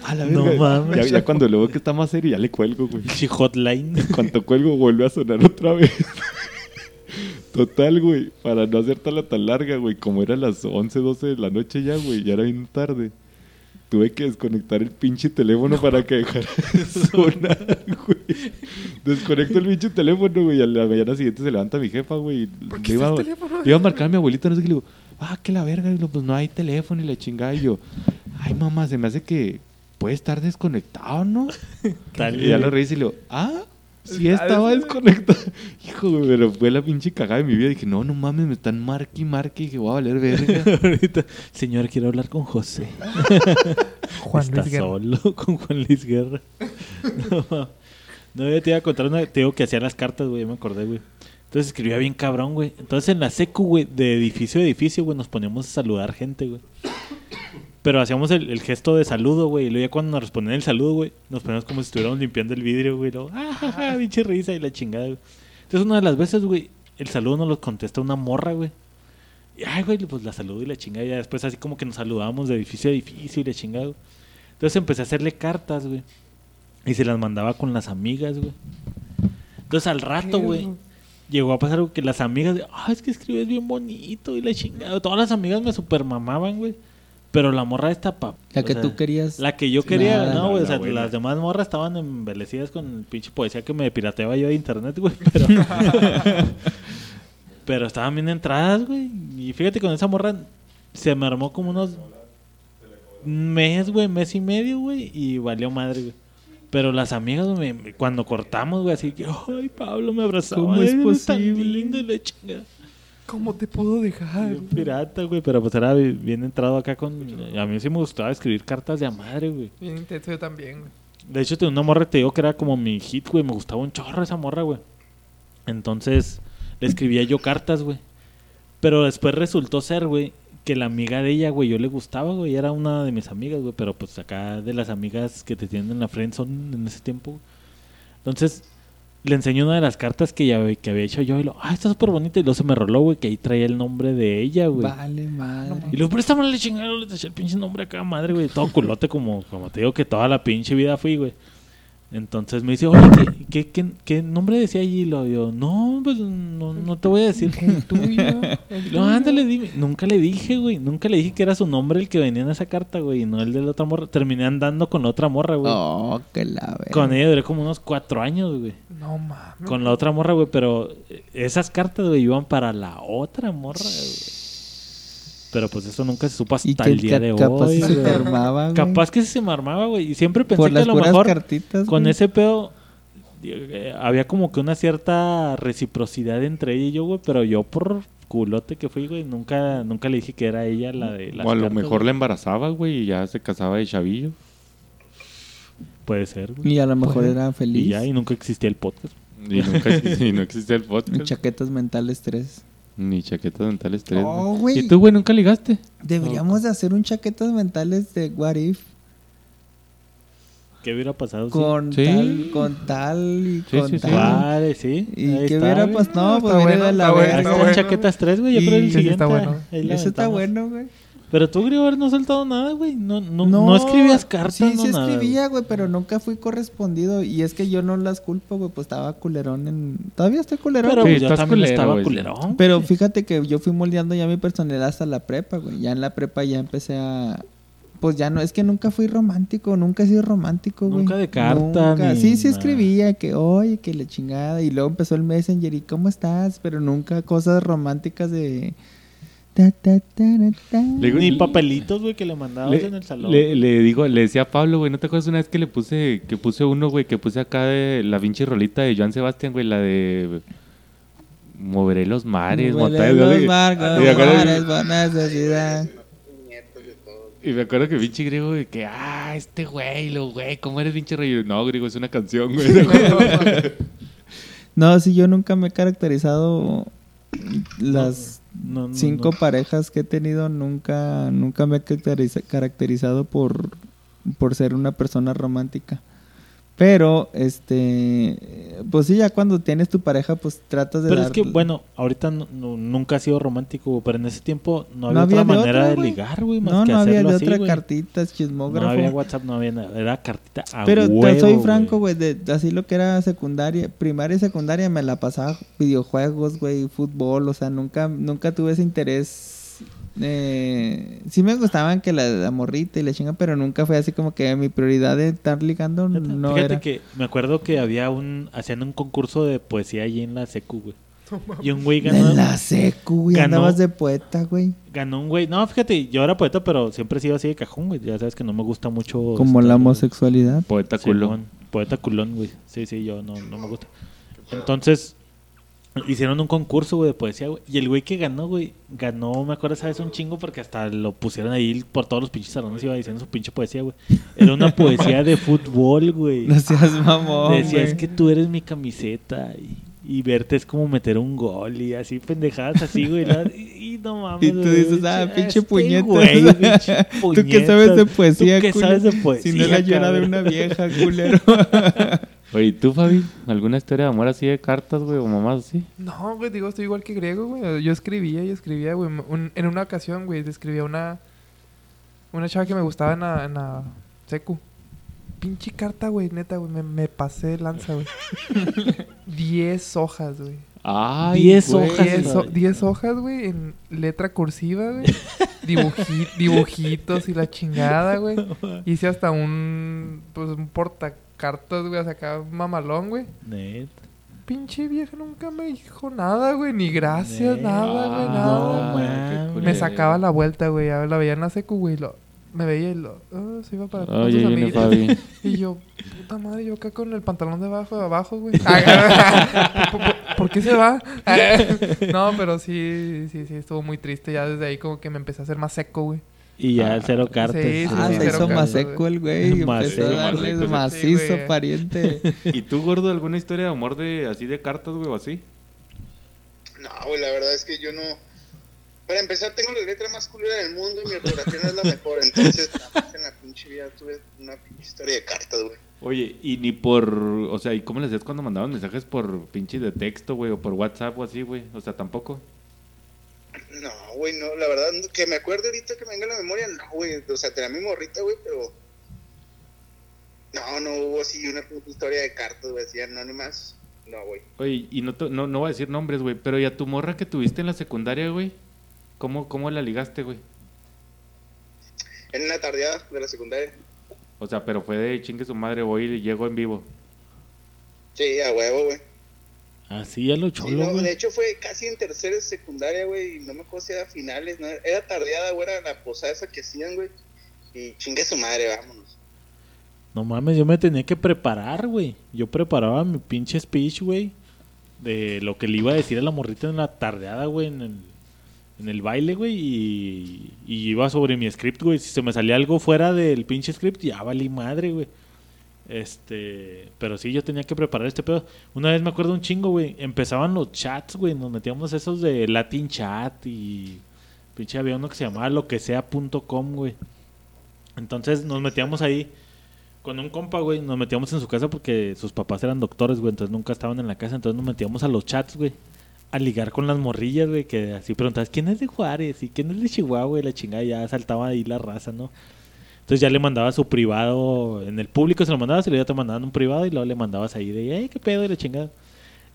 a la No verga. mames. Ya, ya cuando luego que está más serio, ya le cuelgo, güey. Pinche hotline. En cuanto cuelgo, vuelve a sonar otra vez. Total, güey. Para no hacértela tan larga, güey. Como eran las 11, 12 de la noche ya, güey. Ya era bien tarde. Tuve que desconectar el pinche teléfono para que dejara de sonar, güey. Desconecto el pinche teléfono, güey. Y a la mañana siguiente se levanta mi jefa, güey. ¿Por qué iba, teléfono? a marcar a mi abuelita, no sé qué. Le digo, ah, que la verga. Pues no hay teléfono y la chingada. Y yo, ay, mamá, se me hace que puede estar desconectado, ¿no? Tal Y ya lo revisé y le digo, ah, sí estaba es- desconectado. Hijo, güey, pero fue la pinche cagada de mi vida. Dije, no, no mames, me están marque y marque. Y dije, voy a valer verga. Ahorita, señor, quiero hablar con José. Juan Está Luis Guerra. solo con Juan Luis Guerra. No, no, yo te iba a contar una. Te digo que hacía las cartas, güey. Ya me acordé, güey. Entonces escribía bien cabrón, güey. Entonces en la secu, güey, de edificio a edificio, güey, nos poníamos a saludar gente, güey. Pero hacíamos el, el gesto de saludo, güey. Y luego ya cuando nos respondían el saludo, güey, nos poníamos como si estuviéramos limpiando el vidrio, güey. Luego, ah, ja, ja, pinche risa y la chingada, güey. Entonces una de las veces, güey, el saludo nos lo contesta una morra, güey. Y, ay, güey, pues la saludo y la chingada. Y ya después así como que nos saludábamos de edificio a edificio y la chingada. güey. Entonces empecé a hacerle cartas, güey. Y se las mandaba con las amigas, güey. Entonces al rato, güey, llegó a pasar algo que las amigas, de, ah, es que escribes bien bonito y la chingada. Todas las amigas me super mamaban, güey. Pero la morra esta pa. La que sea, tú querías. La que yo quería, Nada, no, güey. O sea, buena. las demás morras estaban embelecidas con el pinche poesía que me pirateaba yo de internet, güey. Pero, pero estaban bien entradas, güey. Y fíjate, con esa morra se me armó como unos mes, güey, mes y medio, güey. Y valió madre, güey. Pero las amigas, güey, cuando cortamos, güey, así que, ay, Pablo me abrazaba. ¿Cómo es eres tan posible? lindo y la chingada. ¿Cómo te puedo dejar? Pirata, güey, pero pues era bi- bien entrado acá con... A mí sí me gustaba escribir cartas de a madre, güey. Bien intenso yo también, güey. De hecho, tenía una morra que te digo que era como mi hit, güey. Me gustaba un chorro esa morra, güey. Entonces, le escribía yo cartas, güey. Pero después resultó ser, güey, que la amiga de ella, güey, yo le gustaba, güey. Era una de mis amigas, güey. Pero pues acá de las amigas que te tienen en la friendzone en ese tiempo. güey. Entonces, le enseñé una de las cartas que, ya, que había hecho yo. Y lo, ah, está súper bonita. Y luego se me roló, güey, que ahí traía el nombre de ella, güey. Vale, madre. Y luego, préstame la chingada, le eché el pinche nombre acá, madre, güey. Todo culote, como, como te digo que toda la pinche vida fui, güey. Entonces me dice, oye, ¿qué, qué, qué, qué nombre decía allí? Y lo yo, no, pues no, no te voy a decir. El tuyo. Luego, ándale, dime. Nunca le dije, güey. Nunca le dije que era su nombre el que venía en esa carta, güey. Y no el de la otra morra. Terminé andando con la otra morra, güey. Oh, que la verga. Con ella duré como unos cuatro años, güey. No mames. Con la otra morra, güey. Pero esas cartas, güey, iban para la otra morra, güey. Pero pues eso nunca se supo hasta que el día de capaz hoy. se güey. armaba, güey. Capaz que se me armaba, güey. Y siempre pensé Por que a lo mejor cartitas. con güey. ese pedo eh, había como que una cierta reciprocidad entre ella y yo, güey. Pero yo por culote que fui, güey, nunca, nunca le dije que era ella la de las o a lo mejor güey. la embarazaba, güey, y ya se casaba de chavillo. Puede ser, güey. Y a lo mejor Pues, era feliz. Y ya, y nunca existía el podcast. Y, nunca, y no existe el podcast. chaquetas mentales 3. Ni chaquetas dentales 3. Oh, güey. ¿Y tú, güey, nunca ligaste? Deberíamos de hacer un chaquetas mentales de What If. ¿Qué hubiera pasado? Con Sí. tal, con tal y Sí, con sí, tal. Vale, sí. ¿Y Ahí qué está, hubiera pasado? No, pues bueno, la está bueno, está chaquetas 3, güey. Yo creo Y- el siguiente. está bueno. Eso está bueno, güey. Pero tú, Grigor, no has soltado nada, güey. No, no, no, escribías cartas, Sí, no sí nada, escribía, güey, pero nunca fui correspondido. Y es que yo no las culpo, güey, pues estaba culerón en... Todavía estoy culerón, Pero Sí, yo también culero, estaba culerón. Pero fíjate que yo fui moldeando ya mi personalidad hasta la prepa, güey. Ya en la prepa ya empecé a... Pues ya no, es que nunca fui romántico, nunca he sido romántico, güey. Nunca de carta, Nunca. ni Sí, sí nada. escribía que, oye, que la chingada. Y luego empezó el Messenger y, ¿cómo estás? Pero nunca cosas románticas de... ta, ta, ta, Ni papelitos, güey, que le mandabas Le, en el salón. le- le digo, le decía a Pablo, güey, ¿no te acuerdas una vez que le puse, que puse uno, güey, que puse acá de la pinche rolita de Joan Sebastián, güey, la de Moveré los mares, montañas, los güey. barcos, Y me acuerdo que- mares, por necesidad. Y me acuerdo que pinche griego, güey, que, ah, este güey, lo güey, ¿cómo eres pinche rey? No, griego, es una canción, güey. No, sí, yo nunca me he caracterizado las No, no, cinco no. parejas que he tenido, nunca, nunca me he caracteriza- caracterizado por, por ser una persona romántica. Pero, este, pues sí, ya cuando tienes tu pareja, pues tratas de Pero dar... es que, bueno, ahorita no- no- nunca ha sido romántico, pero en ese tiempo no No había, había otra de manera otra, de ligar, güey, más no, que no había de así, otra güey. cartitas, No chismógrafo. había WhatsApp, no había nada. Era cartita a Pero te huevo, soy güey. franco, güey, de, así lo que era secundaria, primaria y secundaria me la pasaba videojuegos, güey, fútbol, o sea, nunca nunca tuve ese interés. Eh, sí me gustaban que la, la morrita y la chinga, pero nunca fue así como que mi prioridad de estar ligando Fíjate, no fíjate era. que me acuerdo que había un... Hacían un concurso de poesía allí en la secu, güey. Y un güey ganó... En la secu, güey, ganó- andabas de poeta, güey. Ganó un güey... No, fíjate, yo era poeta, pero siempre he sido así de cajón, güey. Ya sabes que no me gusta mucho... Como la estar- homosexualidad. Poeta culo. Simón, poeta culón, güey. Sí, sí, yo no, no me gusta. Entonces, hicieron un concurso, güey, de poesía, güey. Y el güey que ganó, güey, ganó, me acuerdo, sabes, un chingo porque hasta lo pusieron ahí por todos los pinches salones, iba diciendo su pinche poesía, güey. Era una poesía de fútbol, güey. No seas mamón, Decía, es que tú eres mi camiseta y, y verte es como meter un gol y así pendejadas así, güey. Y, y no mames. Y tú dices, ah, este pinche puñetas. güey, pinche ¿Tú qué sabes de poesía, ¿Tú qué culero? sabes de poesía, Si no la llora de una vieja, culero. Oye, ¿y tú, Fabi? ¿Alguna historia de amor así de cartas, güey, o mamás así? No, güey, digo, estoy igual que griego, güey. Yo escribía y escribía, güey. Un- en una ocasión, güey, escribía una... Una chava que me gustaba en la, en la secu. Pinche carta, güey, neta, güey. Me, me pasé de lanza, güey. Diez hojas, güey. Ay, Diez güey. hojas, Diez, ho- güey. diez hojas, güey, en letra cursiva, güey. Dibuji- dibujitos y la chingada, güey. Hice hasta un, pues, un portacartas, güey, hasta acá mamalón, güey. Net. Pinche vieja nunca me dijo nada, güey. Ni gracias, Ne- nada, güey, Ah, nada. no, güey. mames. me sacaba la vuelta, güey. ya La veía en la secu, güey. Lo, me veía y lo... ah, se iba para sus viene amiguitos. Y yo, puta madre, yo acá con el pantalón de abajo, de abajo, güey. ¿Por, por- por qué se va? no, pero sí, sí, sí, estuvo muy triste. Ya desde ahí como que me empecé a hacer más seco, güey. Y ya el cero cartas. sí, sí, ah, sí, se hizo cartas, más seco el güey. Empezó a seco, darle macizo, sí, pariente. ¿Y tú, gordo, alguna historia de amor de así de cartas, güey, o así? No, güey, la verdad es que yo no. Para empezar, tengo la letra más culera del mundo y mi ortografía no es la mejor. Entonces, en la pinche vida tuve una pinche historia de cartas, güey. Oye, y ni por... O sea, ¿y cómo les hacías cuando mandaban mensajes por pinche de texto, güey, o por WhatsApp o así, güey? O sea, tampoco. No, güey, no, la verdad, que me acuerde ahorita que me venga a la memoria, no, güey. O sea, tenía mi morrita, güey, pero. No, no hubo así una historia de cartas, güey, así anónimas. No, güey. Oye, y no, no, no voy a decir nombres, güey, pero ¿y a tu morra que tuviste en la secundaria, güey? ¿Cómo, ¿Cómo la ligaste, güey? En una tardeada de la secundaria. O sea, pero fue de chingue su madre, voy y llego en vivo. Sí, a huevo, güey. Así a lo Sí, cholo, no, güey. de hecho fue casi en tercera de secundaria, güey, y no me acuerdo si era finales, ¿no? Era tardeada, güey, era la posada esa que hacían, güey. Y chingue su madre, vámonos. No mames, yo me tenía que preparar, güey. Yo preparaba mi pinche speech, güey. De lo que le iba a decir a la morrita en la tardeada, güey, en el, en el baile, güey. Y, y iba sobre mi script, güey. Si se me salía algo fuera del pinche script, ya valí madre, güey. Este, pero sí, yo tenía que preparar este pedo. Una vez me acuerdo un chingo, güey. Empezaban los chats, güey. Nos metíamos esos de Latin Chat y pinche había uno que se llamaba lo que sea.com, güey. Entonces nos metíamos ahí con un compa, güey. Nos metíamos en su casa porque sus papás eran doctores, güey. Entonces nunca estaban en la casa. Entonces nos metíamos a los chats, güey. A ligar con las morrillas, güey. Que así preguntabas, ¿quién es de Juárez? ¿Y quién es de Chihuahua? Y la chingada ya saltaba ahí la raza, ¿no? Entonces ya le mandabas su privado. En el público se lo mandabas y luego ya te mandaban un privado y luego le mandabas ahí de, ¡ay, qué pedo! Y la chingada.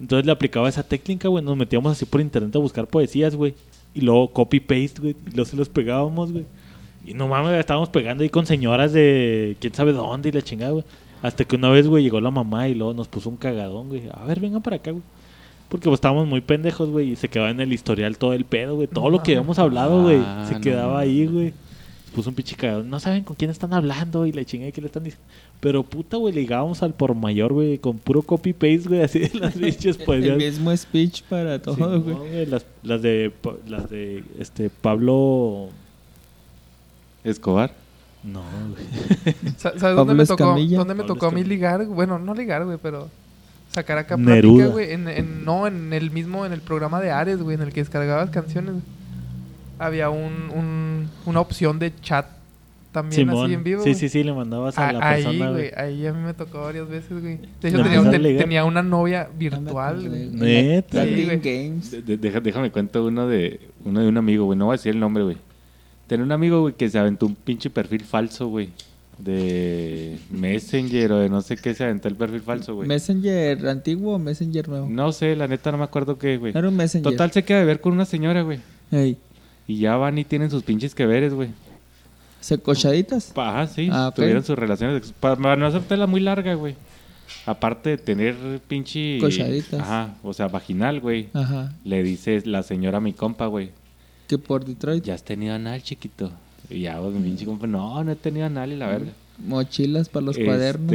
Entonces le aplicaba esa técnica, güey. Nos metíamos así por internet a buscar poesías, güey. Y luego copy-paste, güey. Y luego se los pegábamos, güey. Y no mames, estábamos pegando ahí con señoras de quién sabe dónde y la chingada, güey. Hasta que una vez, güey, llegó la mamá y luego nos puso un cagadón, güey. A ver, vengan para acá, güey. Porque pues, estábamos muy pendejos, güey. Y se quedaba en el historial todo el pedo, güey. Todo lo que habíamos hablado, güey. Ah, se no quedaba ahí, güey. Puso un pinche cagadón. No saben con quién están hablando y la chingada que le están diciendo. Pero puta, güey, ligábamos al por mayor, güey. Con puro copy-paste, güey. Así de las pinches El poesías. mismo speech para todo, güey. güey, las, las de las de este Pablo Escobar. no güey. Sa- ¿Sabes dónde me tocó, dónde me tocó a mí ligar? Bueno, no ligar, güey, pero sacar acá Neruda. plática, güey. En, en- no, en el mismo, en el programa de Ares, güey, en el que descargabas canciones. güey. Había un, un- una opción de chat también Simón. así en vivo. sí güey. sí sí le mandabas a A- la ahí, persona güey, güey ahí a mí me tocó varias veces, güey. De hecho, ¿Le tenía, te- tenía una novia virtual, güey. Neta. Sí, güey. Games. De- de- deja- déjame cuento uno de, uno de un amigo, güey. No voy a decir el nombre, güey. Tenía un amigo, güey, que se aventó un pinche perfil falso, güey. De Messenger o de no sé qué se aventó el perfil falso, güey. ¿Messenger antiguo o Messenger nuevo? No sé, la neta no me acuerdo qué, güey. Era un Messenger. Total se queda de ver con una señora, güey. Ey, Y ya van y tienen sus pinches que veres, güey. ¿Secochaditas? Ajá, sí. Ah. Tuvieron sus relaciones. Para, para no hacértela muy larga, güey. Aparte de tener pinche. Cochaditas. Ajá, o sea, vaginal, güey. Ajá. Le dice la señora a mi compa, güey. Que por Detroit. ¿Ya has tenido anal, chiquito? Y ya, pues, mi pinche compa, no, no he tenido anal y la verga. Mochilas para los Este, cuadernos.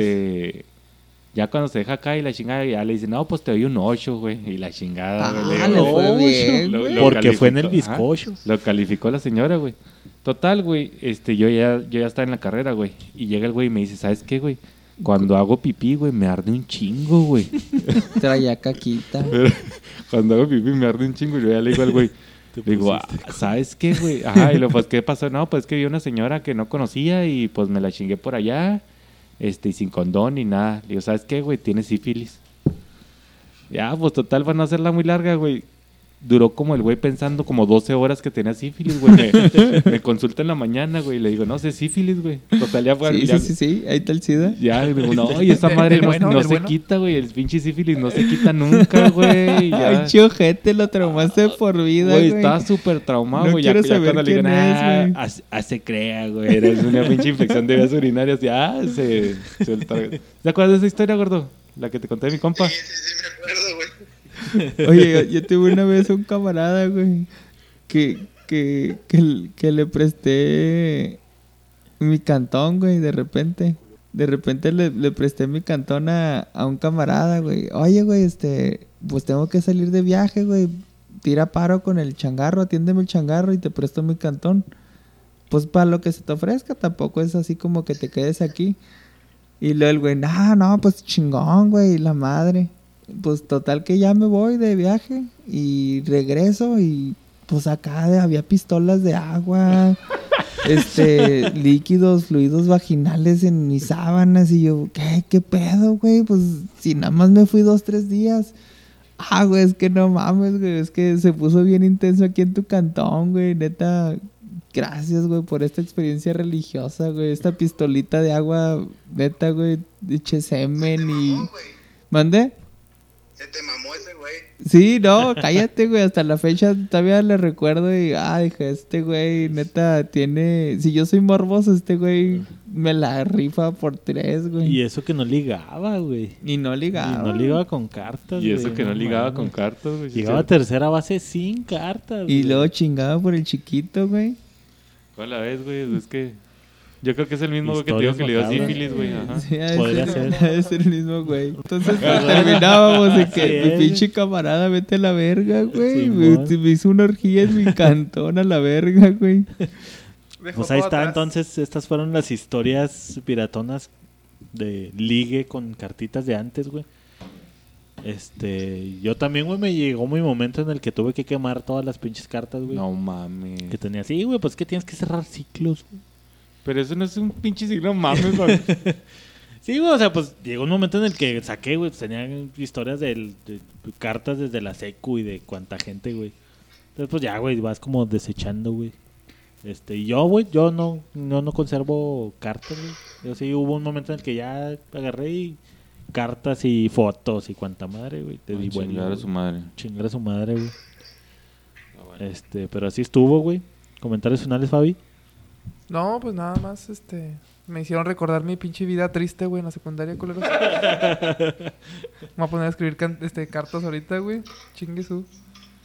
Ya cuando se deja acá y la chingada, ya le dice, no, pues te doy un 8, güey. Y la chingada, Ah, güey. digo, fue Lo- lo porque fue en el ajá. bizcocho Lo calificó la señora, güey. Total, güey, este, yo ya, yo ya estaba en la carrera, güey. Y llega el güey y me dice, ¿sabes qué, güey? Cuando hago pipí, güey, me arde un chingo, güey. Traía caquita. Cuando hago pipí me arde un chingo. Y yo ya le digo al güey, Digo, ah, ¿sabes qué, güey? Ajá, y luego, pues, ¿qué pasó? No, pues que vi una señora que no conocía y pues me la chingué por allá, este, y sin condón ni nada. Digo, ¿sabes qué, güey? Tiene sífilis. Ya, pues total, para no hacerla muy larga, güey. Duró como el güey pensando como 12 horas que tenía sífilis, güey. Me, me consulta en la mañana, güey. y Le digo, no sé, sífilis, güey. Total, ya fue. Sí, ya, sí, sí, sí, ahí está el SIDA. Ya, digo, no, y esa madre no, bueno, no se bueno. quita, güey. El pinche sífilis no se quita nunca, güey. Ay, chiojete, lo traumaste por vida, Güey, güey. estaba súper traumado, No güey. ya, ya cuando le digo, haz se crea, güey. Era una pinche infección de vías urinarias. Ya, se, se ¿Te acuerdas de esa historia, gordo? La que te conté de mi compa. Sí, sí, sí, me acuerdo. Oye, yo, tuve una vez un camarada, güey, que, que, que, que le presté mi cantón, güey, de repente. De repente le, le presté mi cantón a, a un camarada, güey. Oye, güey, este, pues tengo que salir de viaje, güey. Tira paro con el changarro, atiéndeme el changarro y te presto mi cantón. Pues para lo que se te ofrezca, tampoco es así como que te quedes aquí. Y luego el güey, no, no, pues chingón, güey, la madre. Pues total que ya me voy de viaje y regreso y pues acá de- había pistolas de agua, este, líquidos, fluidos vaginales en mis sábanas y yo, ¿qué, qué pedo, güey? Pues si nada más me fui dos, tres días. Ah, güey, es que no mames, güey, es que se puso bien intenso aquí en tu cantón, güey, neta. Gracias, güey, por esta experiencia religiosa, güey. Esta pistolita de agua, neta, güey, eché semen y... ¿Mande? Se te mamó ese güey. Sí, no, cállate, güey. Hasta la fecha todavía le recuerdo y, ah, dije, este güey, neta, tiene. Si yo soy morboso, este güey me la rifa por tres, güey. Y eso que no ligaba, güey. Y no ligaba. Y no ligaba con cartas, Y eso güey, que no ligaba con cartas, güey. Llegaba a tercera base sin cartas. Y güey. luego chingaba por el chiquito, güey. ¿Cuál la vez, güey? Es que. Yo creo que es el mismo güey que te digo que le dio sífilis, güey. Ajá. Sí, ha Podría ser, ser. ha de ser el mismo güey. Entonces pues, terminábamos de que mi pinche camarada vete a la verga, güey. Me, me hizo una orgía en mi cantón a la verga, güey. Pues ahí está, atrás. entonces estas fueron las historias piratonas de ligue con cartitas de antes, güey. Este, yo también, güey, me llegó mi momento en el que tuve que quemar todas las pinches cartas, güey. No mames. Que tenía así, güey, pues que tienes que cerrar ciclos, güey. Pero eso no es un pinche signo mames, güey. Sí, güey, o sea, pues llegó un momento en el que saqué, güey, pues, tenían historias del- de, cartas desde la secu y de cuánta gente, güey. Entonces, pues ya, güey, vas como desechando, güey. Este, y yo, güey, yo no, no, no conservo cartas, güey. Yo sí, hubo un momento en el que ya agarré y cartas y fotos y cuánta madre, güey. Te di bueno, chingar a su madre. Chingar a su madre, güey. Este, pero así estuvo, güey. Comentarios finales, Fabi. No, pues nada más, este... Me hicieron recordar mi pinche vida triste, güey, en la secundaria, culeros. Me voy a poner a escribir este, cartas ahorita, güey. Chingue su.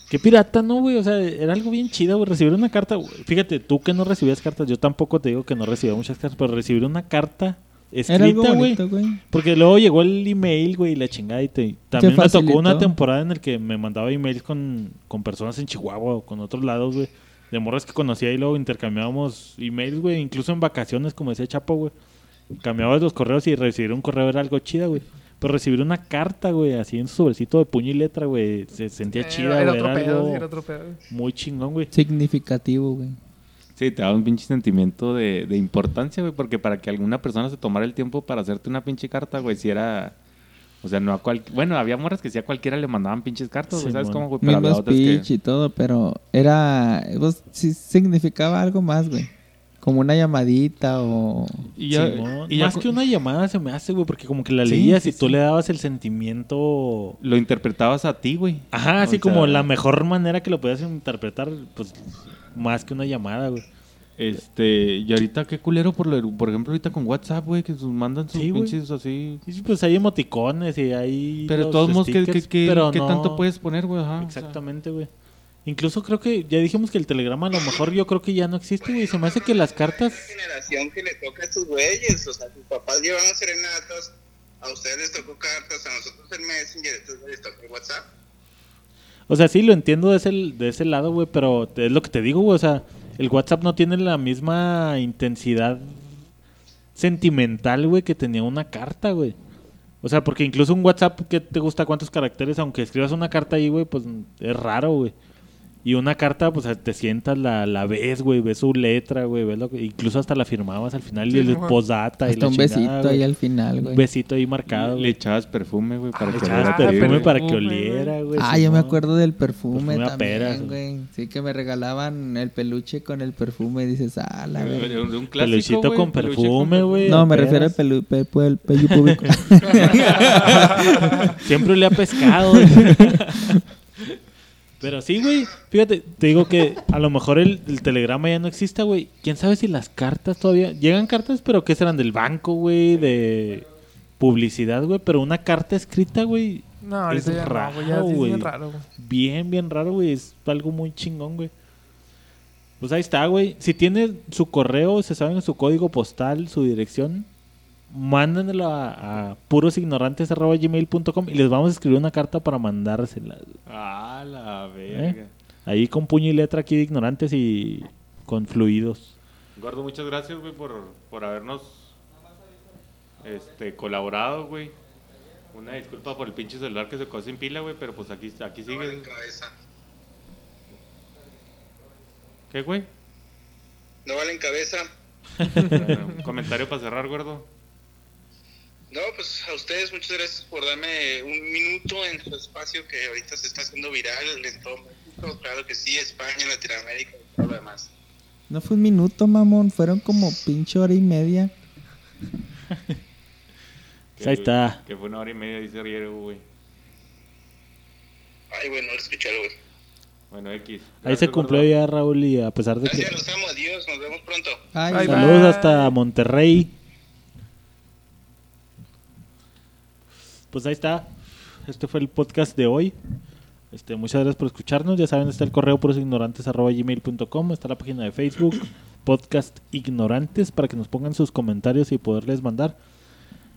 Qué pirata, ¿no, güey? O sea, era algo bien chido, güey. Recibir una carta. güey. Fíjate, tú que no recibías cartas, yo tampoco te digo que no recibía muchas cartas, pero recibir una carta Era algo escrita, güey. bonito, güey. Porque luego llegó el email, güey, y la chingada. Y te... también me tocó una temporada en la que me mandaba emails con, con personas en Chihuahua o con otros lados, güey. De morras que conocía y luego intercambiábamos emails, güey. Incluso en vacaciones, como decía Chapo, güey. Cambiabas los correos y recibir un correo era algo chida, güey. Pero recibir una carta, güey, así en su sobrecito de puño y letra, güey, se sentía Eh, chida, Era güey. otro Era algo era otro pedo. güey. muy chingón, güey. Significativo, güey. Sí, te da un pinche sentimiento de, de importancia, güey, porque para que alguna persona se tomara el tiempo para hacerte una pinche carta, güey, si era... O sea, no a cual... Bueno, había morras que sí a cualquiera le mandaban pinches cartas, güey, ¿sabes cómo, güey? Pero otras que... y todo, pero era... Pues sí significaba algo más, güey. Como una llamadita o... Y ya, Simón. y ya Más que una llamada se me hace, güey, porque como que la Sí, leías sí, y tú sí. le dabas el sentimiento... lo interpretabas a ti, güey. Ajá, así O como sea, la mejor manera que lo podías interpretar, pues, más que una llamada, güey. Este, y ahorita qué culero, por, lo- por ejemplo, ahorita con WhatsApp, güey, que sus mandan sus Sí, pinches así... Y sí, pues hay emoticones y hay... Pero todos modos, ¿qué, qué, stickers, qué- pero qué no- tanto puedes poner, güey? Ajá, o sea. Exactamente, güey. Incluso creo que ya dijimos que el telegrama a lo mejor yo creo que ya no existe, güey. Se me hace que las cartas... generación que le toca a estos güeyes. O sea, sus papás llevaban serenatas, a ustedes les tocó cartas, a nosotros el Messenger, a ustedes les tocó el WhatsApp. O sea, sí, lo entiendo de ese, de ese lado, güey, pero es lo que te digo, güey. O sea, el WhatsApp no tiene la misma intensidad sentimental, güey, que tenía una carta, güey. O sea, porque incluso un WhatsApp que te gusta cuántos caracteres, aunque escribas una carta ahí, güey, pues es raro, güey. Y una carta, pues te sientas, la, la ves, güey, ves su letra, güey, ves lo que- incluso hasta la firmabas al final Sí, y el Simón. postdata y Hasta la un chingada, besito güey. ahí al final, Un güey. besito ahí marcado, Le güey. echabas perfume, güey, para Le que echabas oliera perfume para que oliera, güey. Ah, yo me acuerdo del perfume también, güey. Sí, que me regalaban el peluche con el perfume. Dices, ah, la güey. Un, un Peluchito güey, con perfume, güey. No, me peras. refiero al pelu, pe- pe- el público. Siempre le ha pescado. Pero sí, güey. Fíjate, te digo que a lo mejor el, el telegrama ya no existe, güey. ¿Quién sabe si las cartas todavía... Llegan cartas, pero ¿qué serán? Del banco, güey, de publicidad, güey. Pero una carta escrita, güey, No, Es ya raro, no, güey. Güey. bien raro, güey. bien, bien raro, güey. Es algo muy chingón, güey. Pues ahí está, güey. Si tiene su correo, se saben su código postal, su dirección, mándenlo a, a purosignorantes.gmail.com y les vamos a escribir una carta para mandársela. Ah, la verga. ¿Eh? Ahí con puño y letra aquí de ignorantes y con fluidos. Gordo, muchas gracias, güey, por, por habernos este, colaborado, güey. Una disculpa por el pinche celular que se quedó sin pila, güey, pero pues aquí, aquí sigue. ¿Qué, güey? No valen cabeza. Bueno, un comentario para cerrar, gordo. No, pues a ustedes muchas gracias por darme un minuto en su espacio que ahorita se está haciendo viral en todo México. Claro que sí, España, Latinoamérica y todo lo demás. no fue un minuto, mamón. Fueron como pinche hora y media. Que- Ahí está. Que fue una hora y media, dice Riero, güey. Ay, bueno, no lo escuché, güey. Bueno, X. Ahí se cumplió ya Raúl y a pesar de que... Gracias, los amo, adiós, nos vemos pronto. Ay. Saludos bye. hasta Monterrey. Pues ahí está. Este fue el podcast de hoy. Este, muchas gracias por escucharnos. Ya saben, está el correo purosignorantes.gmail.com. Está la página de Facebook, Podcast Ignorantes, para que nos pongan sus comentarios y poderles mandar.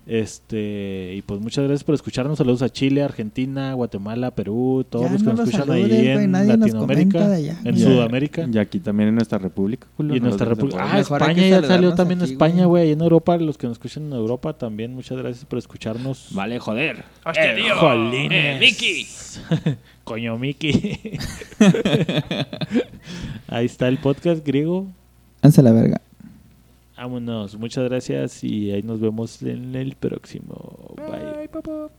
Este, y pues muchas gracias por escucharnos. Saludos a Chile, Argentina, Guatemala, Perú, todos Ya los que no nos escuchan saludes, ahí en Latinoamérica, allá. en Ya. Sudamérica. Y aquí también en nuestra república, culo. Y en no nuestra república. Ah, España ya salió también aquí, España, güey. en Europa, los que nos escuchan en Europa también. Muchas gracias por escucharnos. Vale, joder. Hostia, Eh, tío. Eh, Mickey. Coño, Mickey. Ahí está el podcast griego. Háganse la verga. Vámonos. Muchas gracias y ahí nos vemos en el próximo. Bye. Papá.